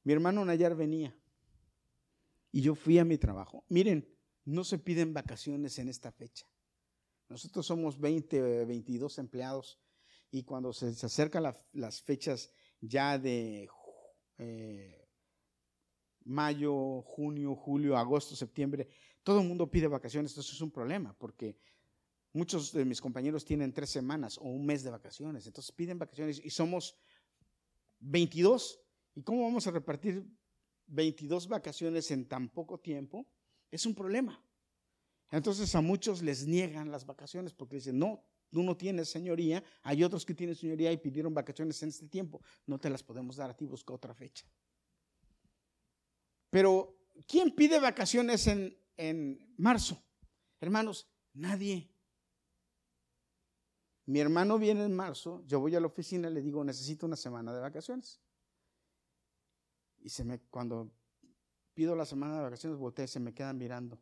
mi hermano Nayar venía y yo fui a mi trabajo. Miren, no se piden vacaciones en esta fecha. Nosotros somos 20, 22 empleados y cuando se, acercan las fechas ya de eh, mayo, junio, julio, agosto, septiembre, todo el mundo pide vacaciones. Esto es un problema porque muchos de mis compañeros tienen tres semanas o un mes de vacaciones. Entonces piden vacaciones y somos 22. ¿Y cómo vamos a repartir 22 vacaciones en tan poco tiempo? Es un problema. Entonces a muchos les niegan las vacaciones porque dicen, no, tú no tienes señoría, hay otros que tienen señoría y pidieron vacaciones en este tiempo, no te las podemos dar a ti, busca otra fecha. Pero, ¿quién pide vacaciones en, en marzo? Hermanos, nadie. Mi hermano viene en marzo, yo voy a la oficina y le digo, necesito una semana de vacaciones. Y se me, cuando pido la semana de vacaciones, volteé y se me quedan mirando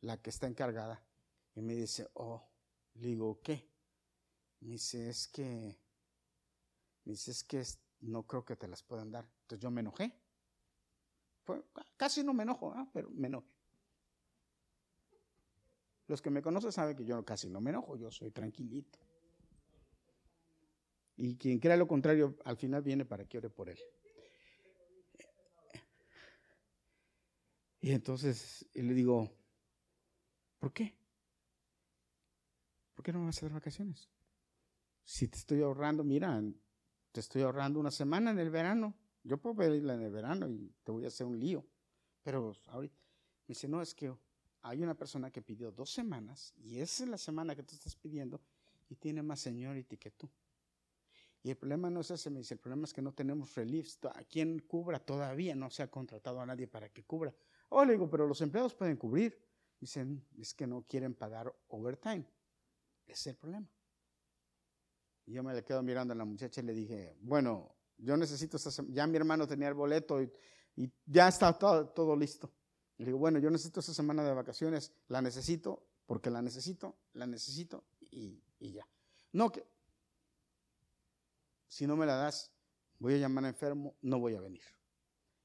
la que está encargada. Y me dice, oh, le digo, ¿qué? Me dice, es que, me dice, es que no creo que te las puedan dar. Entonces yo me enojé. casi no me enojo, pero me enojé. Los que me conocen saben que yo casi no me enojo, yo soy tranquilito. Y quien crea lo contrario, al final viene para que ore por él. Y entonces le digo, ¿por qué? ¿Por qué no me vas a dar vacaciones? Si te estoy ahorrando, mira, te estoy ahorrando una semana en el verano. Yo puedo pedirla en el verano y te voy a hacer un lío. Pero ahorita me dice, no, es que hay una persona que pidió dos semanas y esa es la semana que tú estás pidiendo y tiene más seniority que tú. Y el problema no es ese, me dice, el problema es que no tenemos reliefs. ¿A quién cubra? Todavía no se ha contratado a nadie para que cubra. Oh, le digo, pero los empleados pueden cubrir. Dicen, es que no quieren pagar overtime. Ese es el problema. Y yo me quedo mirando a la muchacha y le dije, bueno, yo necesito, ya mi hermano tenía el boleto y, ya está todo, todo listo. Le digo, bueno, yo necesito esa semana de vacaciones, la necesito porque la necesito, la necesito y ya. No que, si no me la das, voy a llamar enfermo, no voy a venir.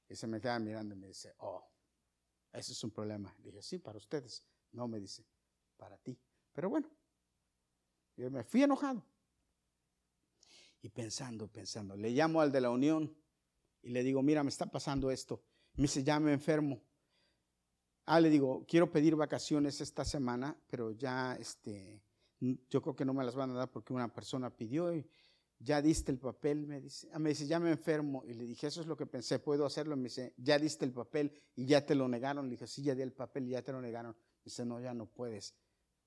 Y se me queda mirando y me dice, oh, ese es un problema. Le dije, sí, para ustedes. No, me dice, para ti. Pero bueno, yo me fui enojado. Y pensando, pensando, le llamo al de la unión y le digo, mira, me está pasando esto. Me dice, ya me enfermo. Ah, le digo, quiero pedir vacaciones esta semana, pero ya, este, yo creo que no me las van a dar porque una persona pidió y ya diste el papel, me dice, ah, me dice, ya me enfermo. Y le dije, eso es lo que pensé, ¿puedo hacerlo? Me dice, ya diste el papel y ya te lo negaron. Le dije, sí, ya di el papel y ya te lo negaron. Me dice, no, ya no puedes,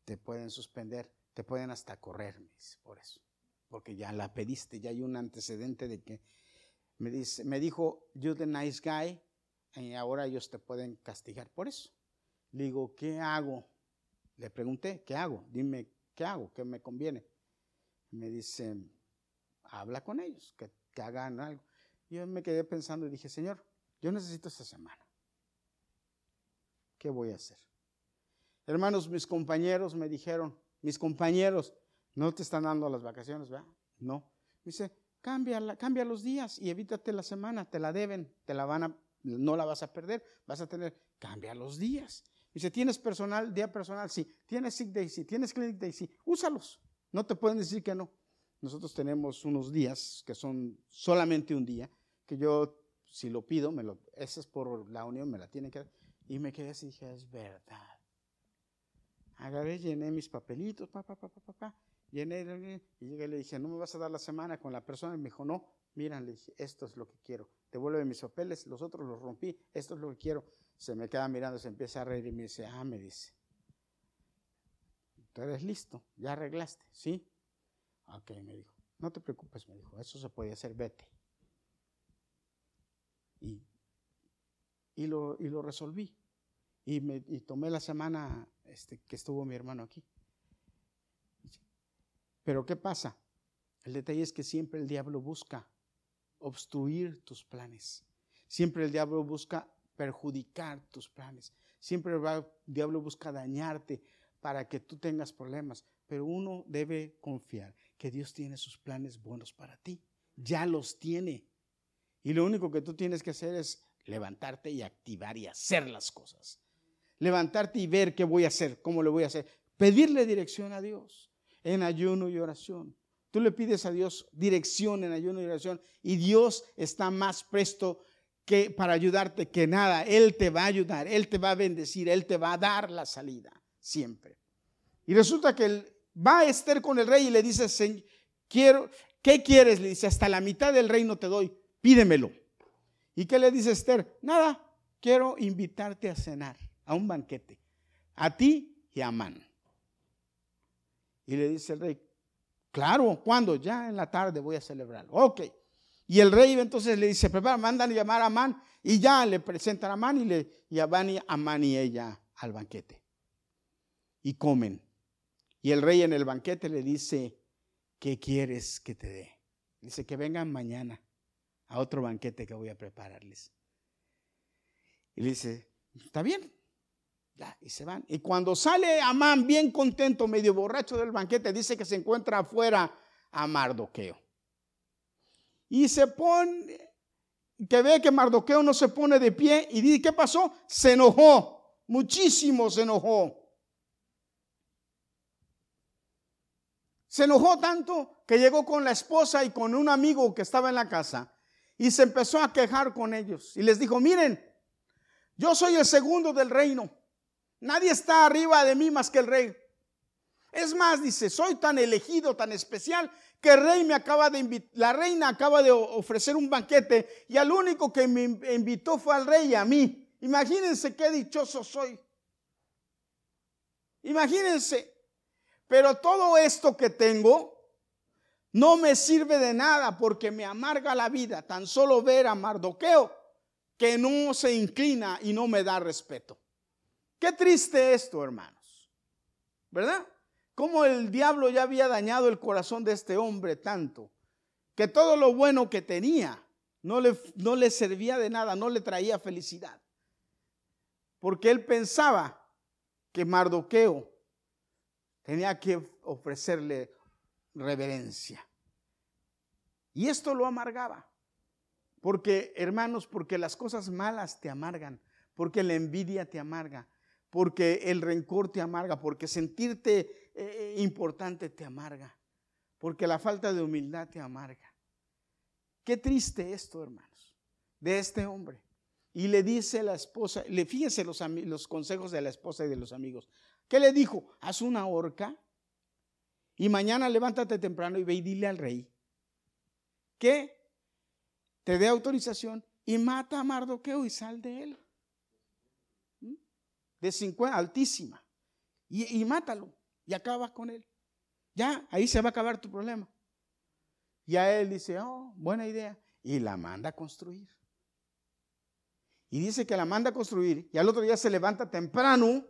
te pueden suspender, te pueden hasta correr, me dice, por eso. Porque ya la pediste, ya hay un antecedente de que, me, dice, me dijo, you're the nice guy, y ahora ellos te pueden castigar por eso. Le digo, ¿qué hago? Le pregunté, ¿qué hago? Dime, ¿qué hago? ¿Qué me conviene? Me dice, habla con ellos, que, hagan algo. Yo me quedé pensando y dije, Señor, yo necesito esta semana. ¿Qué voy a hacer? Hermanos, mis compañeros me dijeron, mis compañeros, no te están dando las vacaciones, ¿verdad? No. Me dice, cambia, los días y evítate la semana, te la deben, te la van a, no la vas a perder, vas a tener, cambia los días. Dice, ¿tienes personal, día personal? Sí. ¿Tienes sick day? Sí. ¿Tienes clinic day? Sí. Úsalos. No te pueden decir que no nosotros tenemos unos días que son solamente un día, que yo, si lo pido, me lo, ese es por la unión, me la tienen que dar. Y me quedé así dije, es verdad. Agarré, llené mis papelitos, pa, pa, pa, pa, pa, llené, y llegué y le dije, ¿no me vas a dar la semana con la persona? Y me dijo, no, mira, le dije, esto es lo que quiero. Devuelve mis papeles, los otros los rompí, esto es lo que quiero. Se me queda mirando, se empieza a reír y me dice, ah, me dice, tú eres listo, ya arreglaste, ¿sí? Ok, me dijo, no te preocupes, me dijo, eso se puede hacer, vete. Y, y, lo, y lo resolví. Y, me, y tomé la semana este, que estuvo mi hermano aquí. Pero ¿qué pasa? El detalle es que siempre el diablo busca obstruir tus planes. Siempre el diablo busca perjudicar tus planes. Siempre el diablo busca dañarte para que tú tengas problemas. Pero uno debe confiar que Dios tiene sus planes buenos para ti. Ya los tiene. Y lo único que tú tienes que hacer es levantarte y activar y hacer las cosas. Levantarte y ver qué voy a hacer, cómo lo voy a hacer. Pedirle dirección a Dios en ayuno y oración. Tú le pides a Dios dirección en ayuno y oración y Dios está más presto que para ayudarte que nada. Él te va a ayudar, Él te va a bendecir, Él te va a dar la salida siempre. Y resulta que el, va Esther con el rey y le dice, quiero, ¿qué quieres? Le dice, hasta la mitad del reino te doy, pídemelo. ¿Y qué le dice Esther? Nada, quiero invitarte a cenar, a un banquete, a ti y a Amán. Y le dice el rey, claro, ¿cuándo? Ya en la tarde voy a celebrarlo. Ok. Y el rey entonces le dice, prepara, mandan a llamar a Amán y ya le presentan a Amán y, le, y a Amán y ella al banquete. y comen. Y el rey en el banquete le dice, ¿qué quieres que te dé? Dice que vengan mañana a otro banquete que voy a prepararles. Y le dice, está bien. Ya, y se van. Y cuando sale Amán bien contento, medio borracho del banquete, dice que se encuentra afuera a Mardoqueo. Y se pone, que ve que Mardoqueo no se pone de pie y dice, ¿qué pasó? Se enojó, muchísimo se enojó. Se enojó tanto que llegó con la esposa y con un amigo que estaba en la casa y se empezó a quejar con ellos y les dijo, miren, yo soy el segundo del reino. Nadie está arriba de mí más que el rey. Es más, dice, soy tan elegido, tan especial, que el rey me acaba de invitar, la reina acaba de ofrecer un banquete y al único que me invitó fue al rey y a mí. Imagínense qué dichoso soy. Imagínense. Pero todo esto que tengo no me sirve de nada porque me amarga la vida tan solo ver a Mardoqueo que no se inclina y no me da respeto. Qué triste esto, hermanos. ¿Verdad? Cómo el diablo ya había dañado el corazón de este hombre tanto, que todo lo bueno que tenía no le, no le servía de nada, no le traía felicidad. Porque él pensaba que Mardoqueo tenía que ofrecerle reverencia. Y esto lo amargaba. Porque, hermanos, porque las cosas malas te amargan, porque la envidia te amarga, porque el rencor te amarga, porque sentirte eh, importante te amarga, porque la falta de humildad te amarga. Qué triste esto, hermanos, de este hombre. Y le dice la esposa, le fíjense los, los consejos de la esposa y de los amigos. ¿Qué le dijo? Haz una horca y mañana levántate temprano y ve y dile al rey que te dé autorización y mata a Mardoqueo y sal de él de 50, altísima, y, y mátalo y acabas con él. Ya, ahí se va a acabar tu problema. Y a él dice, oh, buena idea, y la manda a construir. Y dice que la manda a construir, y al otro día se levanta temprano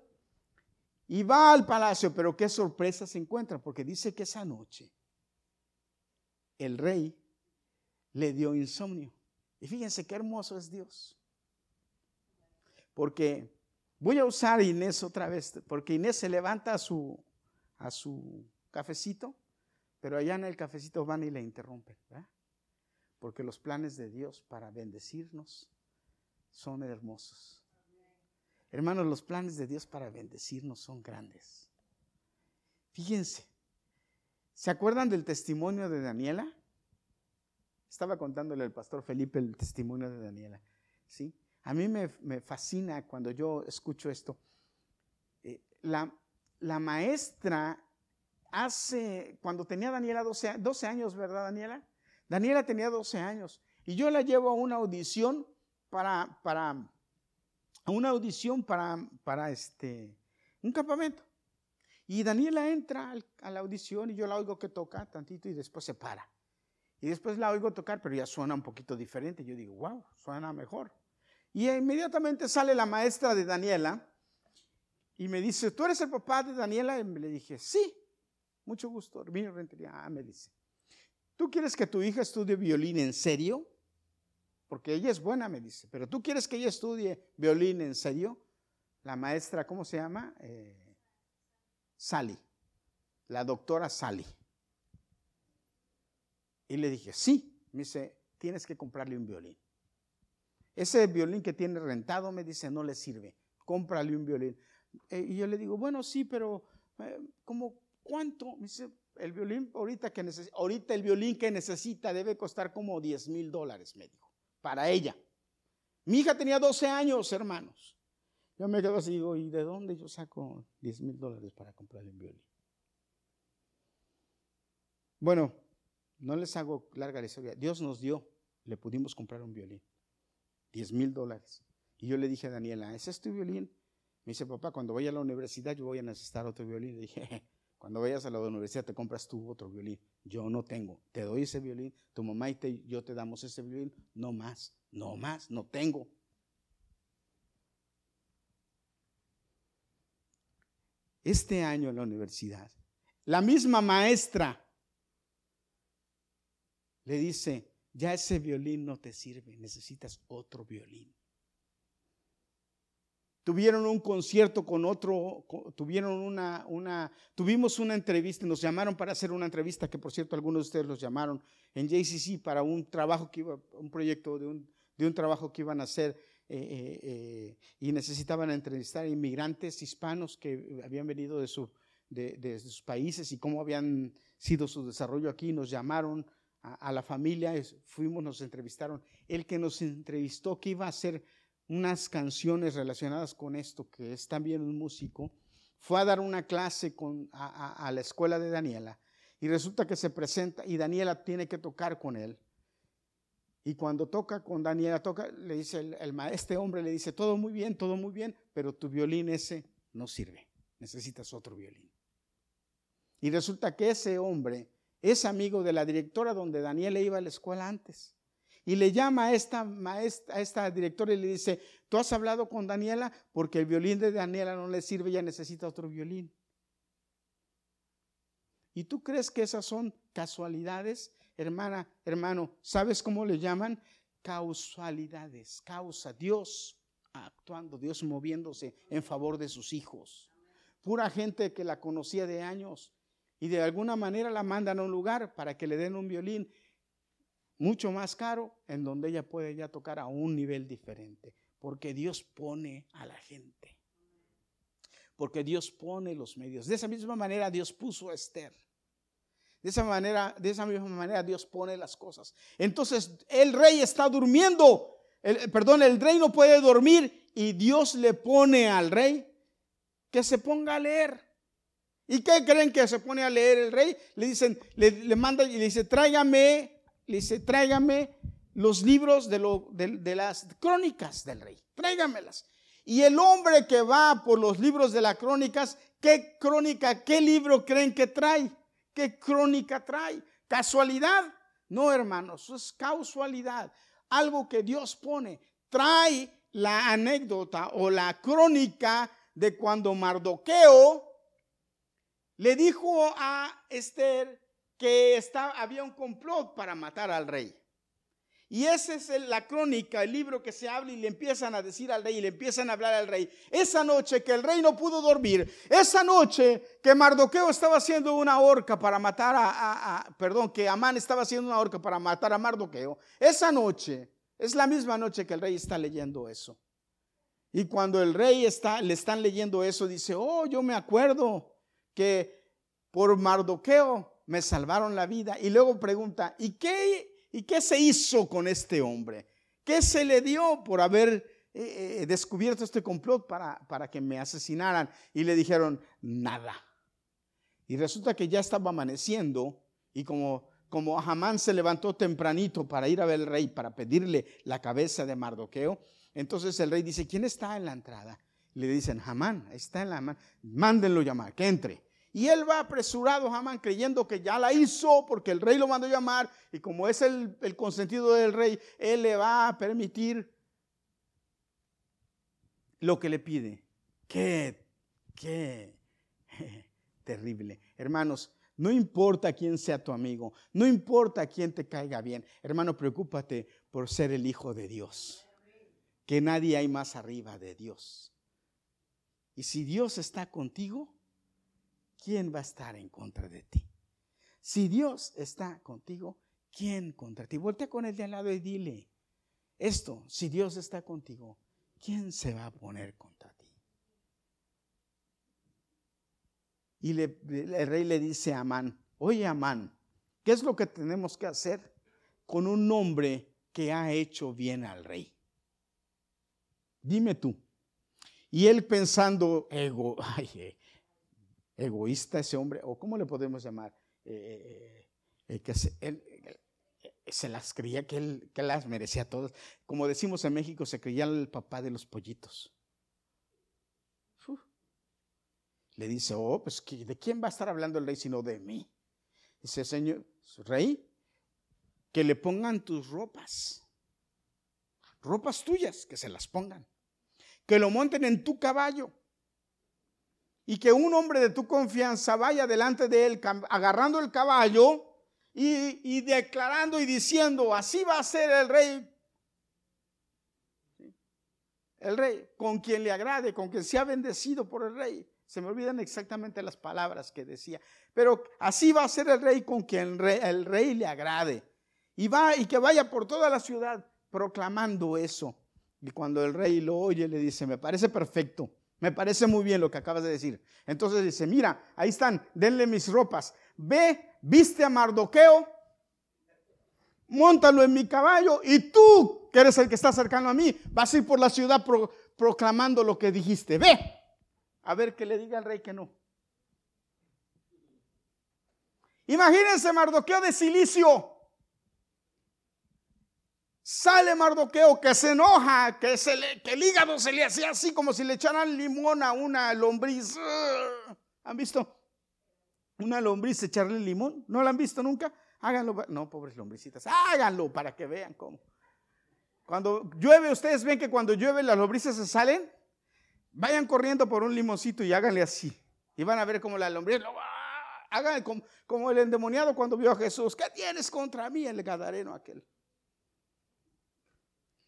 y va al palacio, pero qué sorpresa se encuentra, porque dice que esa noche el rey le dio insomnio. Y fíjense qué hermoso es Dios. Porque Voy a usar a Inés otra vez, porque Inés se levanta a su, a su cafecito, pero allá en el cafecito van y le interrumpen, Porque los planes de Dios para bendecirnos son hermosos. Hermanos, los planes de Dios para bendecirnos son grandes. Fíjense, ¿se acuerdan del testimonio de Daniela? Estaba contándole al pastor Felipe el testimonio de Daniela, ¿sí? A mí me, fascina cuando yo escucho esto. Eh, la, maestra hace, cuando tenía Daniela 12, 12, años, ¿verdad, Daniela? Daniela tenía 12 años y yo la llevo a una audición para, para a una audición para, este, un campamento. Y Daniela entra a la audición y yo la oigo que toca tantito y después se para. Y después la oigo tocar, pero ya suena un poquito diferente. Yo digo, wow, suena mejor. Y inmediatamente sale la maestra de Daniela y me dice, ¿tú eres el papá de Daniela? Y le dije, sí, mucho gusto. Herminio Rentería, ah, me dice, ¿tú quieres que tu hija estudie violín en serio? Porque ella es buena, me dice, pero ¿tú quieres que ella estudie violín en serio? La maestra, ¿cómo se llama? Eh, Sally, la doctora Sally. Y le dije, sí, me dice, tienes que comprarle un violín. Ese violín que tiene rentado, me dice, no le sirve. Cómprale un violín. Eh, y yo le digo, bueno, sí, pero eh, ¿cómo cuánto? Me dice, el violín ahorita que ahorita el violín que necesita debe costar como 10 mil dólares, me dijo, para ella. Mi hija tenía 12 años, hermanos. Yo me quedo así, digo, ¿y de dónde yo saco 10 mil dólares para comprarle un violín? Bueno, no les hago larga la historia. Dios nos dio, le pudimos comprar un violín. 10 mil dólares. Y yo le dije a Daniela, ¿ese es tu violín? Me dice, papá, cuando vaya a la universidad yo voy a necesitar otro violín. Le dije, cuando vayas a la universidad te compras tú otro violín. Yo no tengo. Te doy ese violín, tu mamá y te, yo te damos ese violín. No más, no más, no tengo. este año en la universidad, la misma maestra le dice, ya ese violín no te sirve, necesitas otro violín. Tuvieron un concierto con otro, tuvieron una, una, tuvimos una entrevista, nos llamaron para hacer una entrevista, que por cierto algunos de ustedes los llamaron en JCC para un trabajo que iba, un proyecto de un, de un trabajo que iban a hacer eh, eh, eh, y necesitaban entrevistar a inmigrantes hispanos que habían venido de, su, de, de, sus países y cómo habían sido su desarrollo aquí. Nos llamaron a, la familia, fuimos, nos entrevistaron. El que nos entrevistó, que iba a hacer unas canciones relacionadas con esto, que es también un músico, fue a dar una clase a, la escuela de Daniela y resulta que se presenta y Daniela tiene que tocar con él. Y cuando toca con Daniela, toca, le dice el, el, este hombre le dice, todo muy bien, todo muy bien, pero tu violín ese no sirve, necesitas otro violín. Y resulta que ese hombre es amigo de la directora donde Daniela iba a la escuela antes. Y le llama a esta directora y le dice, ¿tú has hablado con Daniela? Porque el violín de Daniela no le sirve, ya necesita otro violín. ¿Y tú crees que esas son casualidades? Hermana, hermano, ¿sabes cómo le llaman? Causalidades, causa, Dios actuando, Dios moviéndose en favor de sus hijos. Pura gente que la conocía de años, y de alguna manera la mandan a un lugar para que le den un violín mucho más caro en donde ella puede ya tocar a un nivel diferente, porque Dios pone a la gente. Porque Dios pone los medios. De esa misma manera Dios puso a Esther. De esa manera, de esa misma manera Dios pone las cosas. Entonces, el rey está durmiendo. El, perdón, el rey no puede dormir y Dios le pone al rey que se ponga a leer. ¿Y qué creen que se pone a leer el rey? Le dicen, le, manda y le dice, tráigame, le dice, tráigame los libros de, lo, de, las crónicas del rey, tráigamelas. Y el hombre que va por los libros de las crónicas, ¿qué crónica, qué libro creen que trae? ¿Qué crónica trae? ¿Casualidad? No, hermanos, es casualidad. Algo que Dios pone. Trae la anécdota o la crónica de cuando Mardoqueo le dijo a Esther que había un complot para matar al rey. Y esa es la crónica, el libro que se habla y le empiezan a decir al rey y le empiezan a hablar al rey. Esa noche que el rey no pudo dormir, esa noche que Mardoqueo estaba haciendo una horca para matar a, perdón, que Amán estaba haciendo una horca para matar a Mardoqueo, esa noche es la misma noche que el rey está leyendo eso. Y cuando el rey está, le están leyendo eso, dice, oh, yo me acuerdo que por Mardoqueo me salvaron la vida. Y luego pregunta, ¿y qué, ¿y qué se hizo con este hombre? ¿Qué se le dio por haber eh, eh, descubierto este complot para, para que me asesinaran? Y le dijeron, nada. Y resulta que ya estaba amaneciendo y como, como Hamán se levantó tempranito para ir a ver al rey, para pedirle la cabeza de Mardoqueo, entonces el rey dice, ¿quién está en la entrada? Le dicen, Hamán, está en la mano, mándenlo llamar, que entre. Y él va apresurado, Hamán, creyendo que ya la hizo porque el rey lo mandó llamar y como es el, el consentido del rey, él le va a permitir lo que le pide. Qué, qué terrible. Hermanos, no importa quién sea tu amigo, no importa quién te caiga bien. Hermano, preocúpate por ser el hijo de Dios. Que nadie hay más arriba de Dios. Y si Dios está contigo, ¿quién va a estar en contra de ti? Si Dios está contigo, ¿quién contra ti? Voltea con el de al lado y dile, esto, si Dios está contigo, ¿quién se va a poner contra ti? Y el rey le dice a Amán, oye Amán, ¿qué es lo que tenemos que hacer con un hombre que ha hecho bien al rey? Dime tú. Y él pensando, ego, eh, egoísta ese hombre, o cómo le podemos llamar, eh, eh, que se, él, se las creía que él, que las merecía todas. Como decimos en México, se creía el papá de los pollitos. Le dice, oh, pues ¿de quién va a estar hablando el rey sino de mí? Dice, señor, rey, que le pongan tus ropas, ropas tuyas, que se las pongan que lo monten en tu caballo y que un hombre de tu confianza vaya delante de él agarrando el caballo y, declarando y diciendo, así va a ser el rey el rey, con quien le agrade, con quien sea bendecido por el rey. Se me olvidan exactamente las palabras que decía. Pero así va a ser el rey con quien el rey, le agrade. Y va y que vaya por toda la ciudad proclamando eso. Y cuando el rey lo oye, le dice, me parece perfecto, me parece muy bien lo que acabas de decir. Entonces dice, mira, ahí están, denle mis ropas. Ve, viste a Mardoqueo, montalo en mi caballo y tú que eres el que está cercano a mí, vas a ir por la ciudad proclamando lo que dijiste. Ve, a ver que le diga al rey que no. Imagínense Mardoqueo de silicio. Sale Mardoqueo que se enoja, que, se que el hígado se le hacía así como si le echaran limón a una lombriz. ¿Han visto? Una lombriz echarle limón. ¿No la han visto nunca? Háganlo. No, pobres lombricitas. Háganlo para que vean cómo. Cuando llueve, ustedes ven que cuando llueve las lombrices se salen. Vayan corriendo por un limoncito y háganle así. Y van a ver cómo la lombriz lo Hagan como, el endemoniado cuando vio a Jesús. ¿Qué tienes contra mí, el gadareno aquel?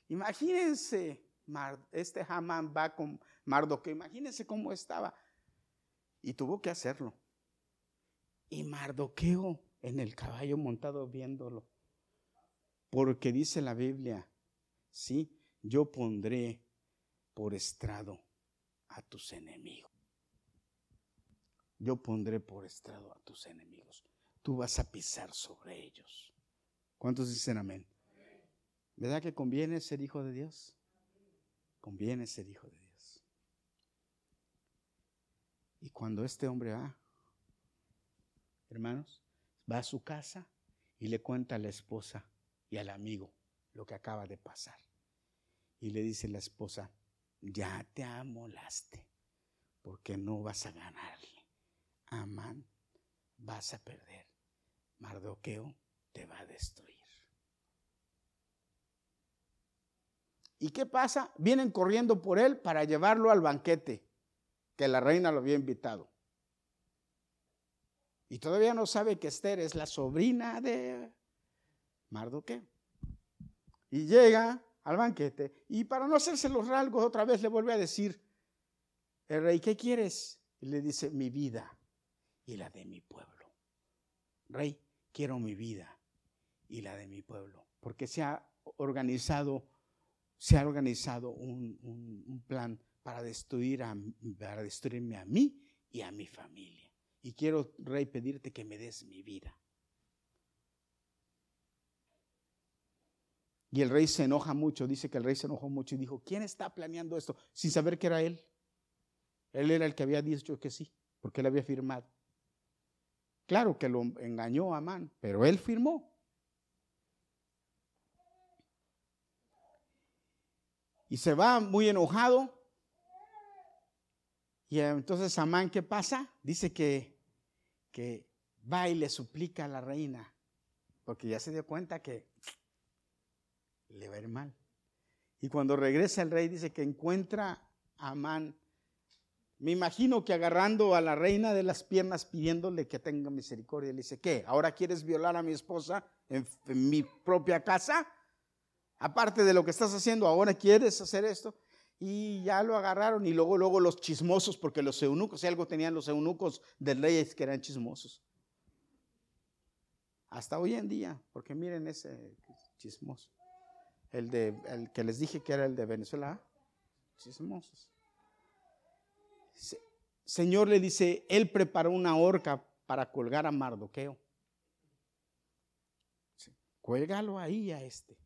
Imagínense, este Hamán va con Mardoqueo. Imagínense cómo estaba. Y tuvo que hacerlo. Y Mardoqueo en el caballo montado viéndolo. Porque dice la Biblia sí, yo pondré por estrado a tus enemigos. Yo pondré por estrado a tus enemigos. Tú vas a pisar sobre ellos. ¿Cuántos dicen amén? ¿Verdad que conviene ser hijo de Dios? Conviene ser hijo de Dios. Y cuando este hombre va, hermanos, va a su casa y le cuenta a la esposa y al amigo lo que acaba de pasar. Y le dice la esposa, ya te amolaste, porque no vas a ganarle. Amán, vas a perder. Mardoqueo te va a destruir. ¿Y qué pasa? Vienen corriendo por él para llevarlo al banquete que la reina lo había invitado. Y todavía no sabe que Esther es la sobrina de Mardoqueo. Y llega al banquete. Y para no hacerse los rasgos, otra vez le vuelve a decir, el rey, ¿qué quieres? Y le dice, mi vida y la de mi pueblo. Rey, quiero mi vida y la de mi pueblo. Porque se ha organizado, se ha organizado un, plan para destruirme a mí y a mi familia. Y quiero, rey, pedirte que me des mi vida. Y el rey se enoja mucho, dice que el rey se enojó mucho y dijo, ¿quién está planeando esto? Sin saber que era él. Él era el que había dicho que sí, porque él había firmado. Claro que lo engañó a Amán, pero él firmó. Y se va muy enojado. Y entonces Amán, ¿qué pasa? Dice que, que va y le suplica a la reina, porque ya se dio cuenta que le va a ir mal. Y cuando regresa el rey dice que encuentra a Amán, me imagino que agarrando a la reina de las piernas pidiéndole que tenga misericordia. Le dice, ¿qué? ¿Ahora quieres violar a mi esposa en, mi propia casa? Aparte de lo que estás haciendo, ¿ahora quieres hacer esto? Y ya lo agarraron y luego, luego los chismosos, porque los eunucos, si algo tenían los eunucos del rey es que eran chismosos. Hasta hoy en día, porque miren ese chismoso el, de, el que les dije que era el de Venezuela. Chismosos. Señor le dice, él preparó una horca para colgar a Mardoqueo. Cuélgalo ahí a este.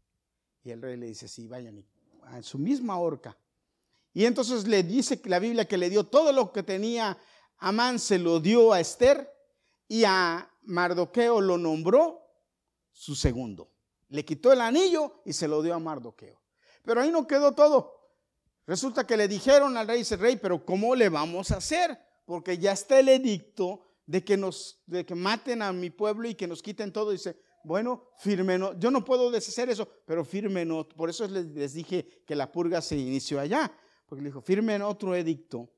Y el rey le dice, sí, vayan a su misma horca. Y entonces le dice la Biblia que le dio todo lo que tenía Amán, se lo dio a Esther y a Mardoqueo lo nombró su segundo. Le quitó el anillo y se lo dio a Mardoqueo. Pero ahí no quedó todo. Resulta que le dijeron al rey, dice, rey, pero ¿cómo le vamos a hacer? Porque ya está el edicto de que nos, de que maten a mi pueblo y que nos quiten todo. Dice, bueno, firmen, yo no puedo deshacer eso, pero firmen otro. Por eso les, les dije que la purga se inició allá, porque le dijo, firmen otro edicto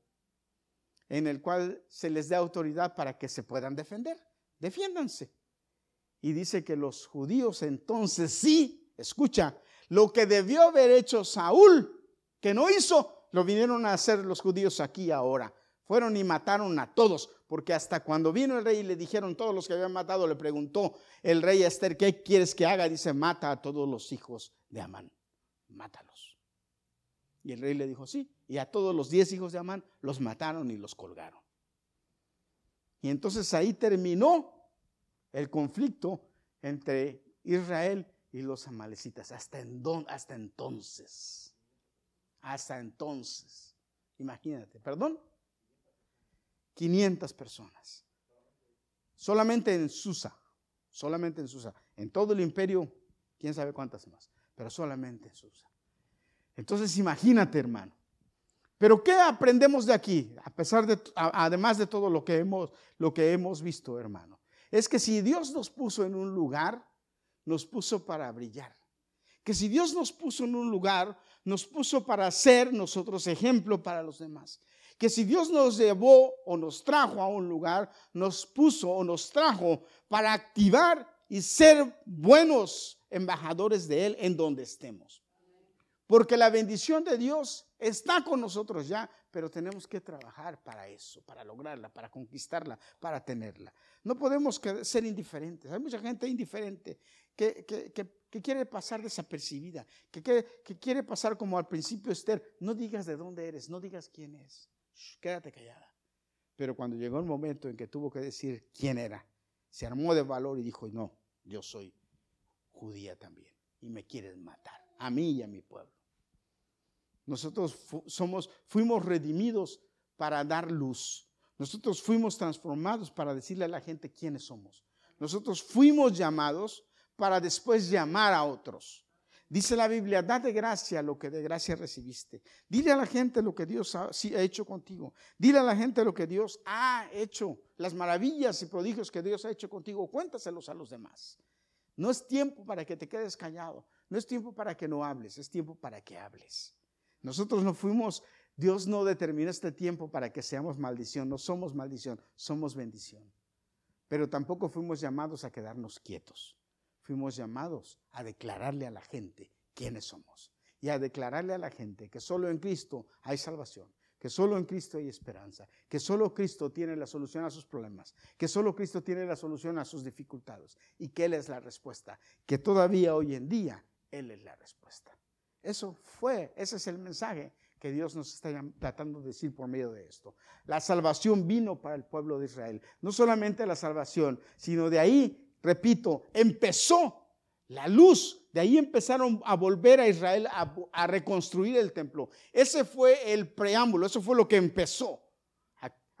en el cual se les dé autoridad para que se puedan defender. Defiéndanse. Y dice que los judíos entonces sí, escucha, lo que debió haber hecho Saúl, que no hizo, lo vinieron a hacer los judíos aquí ahora. Fueron y mataron a todos, porque hasta cuando vino el rey y le dijeron todos los que habían matado, le preguntó el rey Esther, ¿qué quieres que haga? Dice, mata a todos los hijos de Amán, mátalos. Y el rey le dijo, sí, y a todos los diez hijos de Amán los mataron y los colgaron. Y entonces ahí terminó el conflicto entre Israel y los amalecitas. Hasta, hasta entonces. Hasta entonces. Imagínate, perdón. 500 personas. Solamente en Susa. Solamente en Susa. En todo el imperio, quién sabe cuántas más. Pero solamente en Susa. Entonces imagínate, hermano. Pero ¿qué aprendemos de aquí? A pesar de, además de todo lo que hemos, lo que hemos visto, hermano es que si Dios nos puso en un lugar, nos puso para brillar. Que si Dios nos puso en un lugar, nos puso para ser nosotros ejemplo para los demás. Que si Dios nos llevó o nos trajo a un lugar, nos puso o nos trajo para activar y ser buenos embajadores de Él en donde estemos. Porque la bendición de Dios está con nosotros ya, pero tenemos que trabajar para eso, para lograrla, para conquistarla, para tenerla. No podemos ser indiferentes. Hay mucha gente indiferente que, quiere pasar desapercibida, que, que, quiere pasar como al principio Esther. No digas de dónde eres, no digas quién es. Quédate callada. Pero cuando llegó el momento en que tuvo que decir quién era, se armó de valor y dijo, no, yo soy judía también y me quieren matar, a mí y a mi pueblo. Nosotros somos, fuimos redimidos para dar luz. Nosotros fuimos transformados para decirle a la gente quiénes somos. Nosotros fuimos llamados para después llamar a otros. Dice la Biblia, da de gracia lo que de gracia recibiste. Dile a la gente lo que Dios ha, ha, hecho contigo. Dile a la gente lo que Dios ha hecho, las maravillas y prodigios que Dios ha hecho contigo. Cuéntaselos a los demás. No es tiempo para que te quedes callado. No es tiempo para que no hables. Es tiempo para que hables. Nosotros no fuimos, Dios no determinó este tiempo para que seamos maldición, no somos maldición, somos bendición. Pero tampoco fuimos llamados a quedarnos quietos. Fuimos llamados a declararle a la gente quiénes somos y a declararle a la gente que solo en Cristo hay salvación, que solo en Cristo hay esperanza, que solo Cristo tiene la solución a sus problemas, que solo Cristo tiene la solución a sus dificultades y que Él es la respuesta, que todavía hoy en día Él es la respuesta. Eso fue, ese es el mensaje que Dios nos está tratando de decir por medio de esto. La salvación vino para el pueblo de Israel. No solamente la salvación, sino de ahí, repito, empezó la luz. De ahí empezaron a volver a Israel a, a reconstruir el templo. Ese fue el preámbulo, eso fue lo que empezó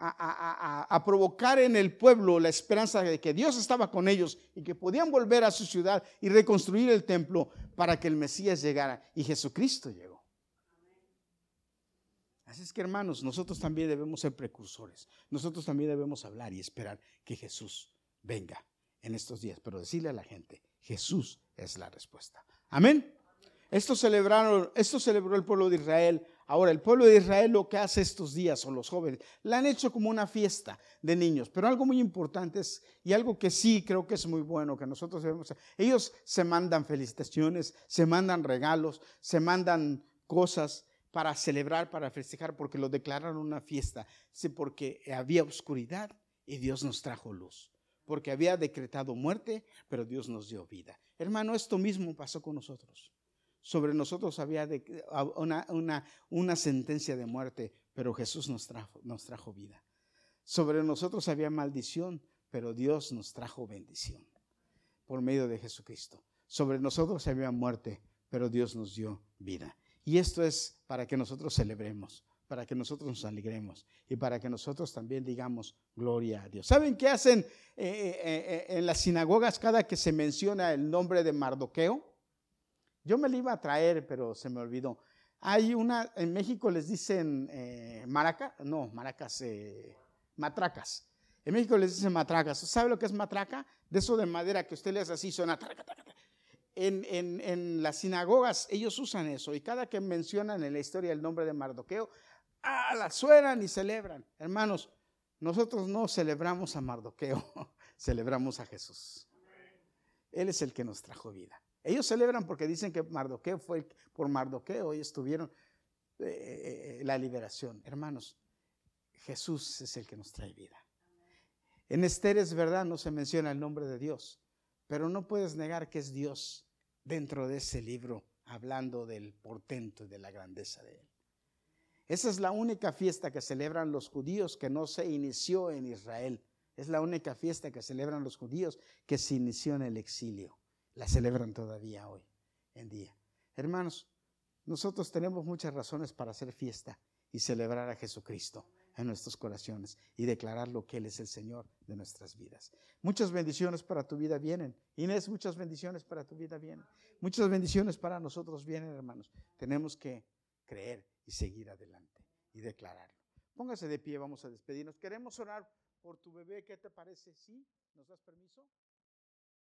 a, provocar en el pueblo la esperanza de que Dios estaba con ellos y que podían volver a su ciudad y reconstruir el templo para que el Mesías llegara. Y Jesucristo llegó. Así es que hermanos, nosotros también debemos ser precursores. Nosotros también debemos hablar y esperar que Jesús venga en estos días. Pero decirle a la gente, Jesús es la respuesta. Amén. Esto celebraron, esto celebró el pueblo de Israel Ahora, el pueblo de Israel lo que hace estos días, o los jóvenes, la han hecho como una fiesta de niños, pero algo muy importante es, y algo que sí creo que es muy bueno, que nosotros debemos, ellos se mandan felicitaciones, se mandan regalos, se mandan cosas para celebrar, para festejar, porque lo declararon una fiesta, sí, porque había oscuridad y Dios nos trajo luz, porque había decretado muerte, pero Dios nos dio vida. Hermano, esto mismo pasó con nosotros sobre nosotros había una, sentencia de muerte, pero Jesús nos trajo, nos trajo vida. Sobre nosotros había maldición, pero Dios nos trajo bendición por medio de Jesucristo. Sobre nosotros había muerte, pero Dios nos dio vida. Y esto es para que nosotros celebremos, para que nosotros nos alegremos y para que nosotros también digamos gloria a Dios. ¿Saben qué hacen eh, eh, eh, en las sinagogas cada que se menciona el nombre de Mardoqueo? Yo me la iba a traer, pero se me olvidó. Hay una, en México les dicen maraca, no, maracas, matracas. En México les dicen matracas. ¿Sabe lo que es matraca? De eso de madera que usted le hace así, suena. En, en, en las sinagogas ellos usan eso y cada que mencionan en la historia el nombre de Mardoqueo, ah, la suenan y celebran. Hermanos, nosotros no celebramos a Mardoqueo, celebramos a Jesús. Él es el que nos trajo vida. Ellos celebran porque dicen que Mardoqueo fue por Mardoqueo, ellos tuvieron eh, la liberación. Hermanos, Jesús es el que nos trae vida. En Esther es verdad, no se menciona el nombre de Dios, pero no puedes negar que es Dios dentro de ese libro hablando del portento y de la grandeza de Él. Esa es la única fiesta que celebran los judíos que no se inició en Israel. Es la única fiesta que celebran los judíos que se inició en el exilio. La celebran todavía hoy en día. Hermanos, nosotros tenemos muchas razones para hacer fiesta y celebrar a Jesucristo en nuestros corazones y declarar lo que Él es el Señor de nuestras vidas. Muchas bendiciones para tu vida vienen. Inés, muchas bendiciones para tu vida vienen. Muchas bendiciones para nosotros vienen, hermanos. Tenemos que creer y seguir adelante y declararlo. Póngase de pie, vamos a despedirnos. Queremos orar por tu bebé, ¿qué te parece? ¿Sí? ¿Nos das permiso?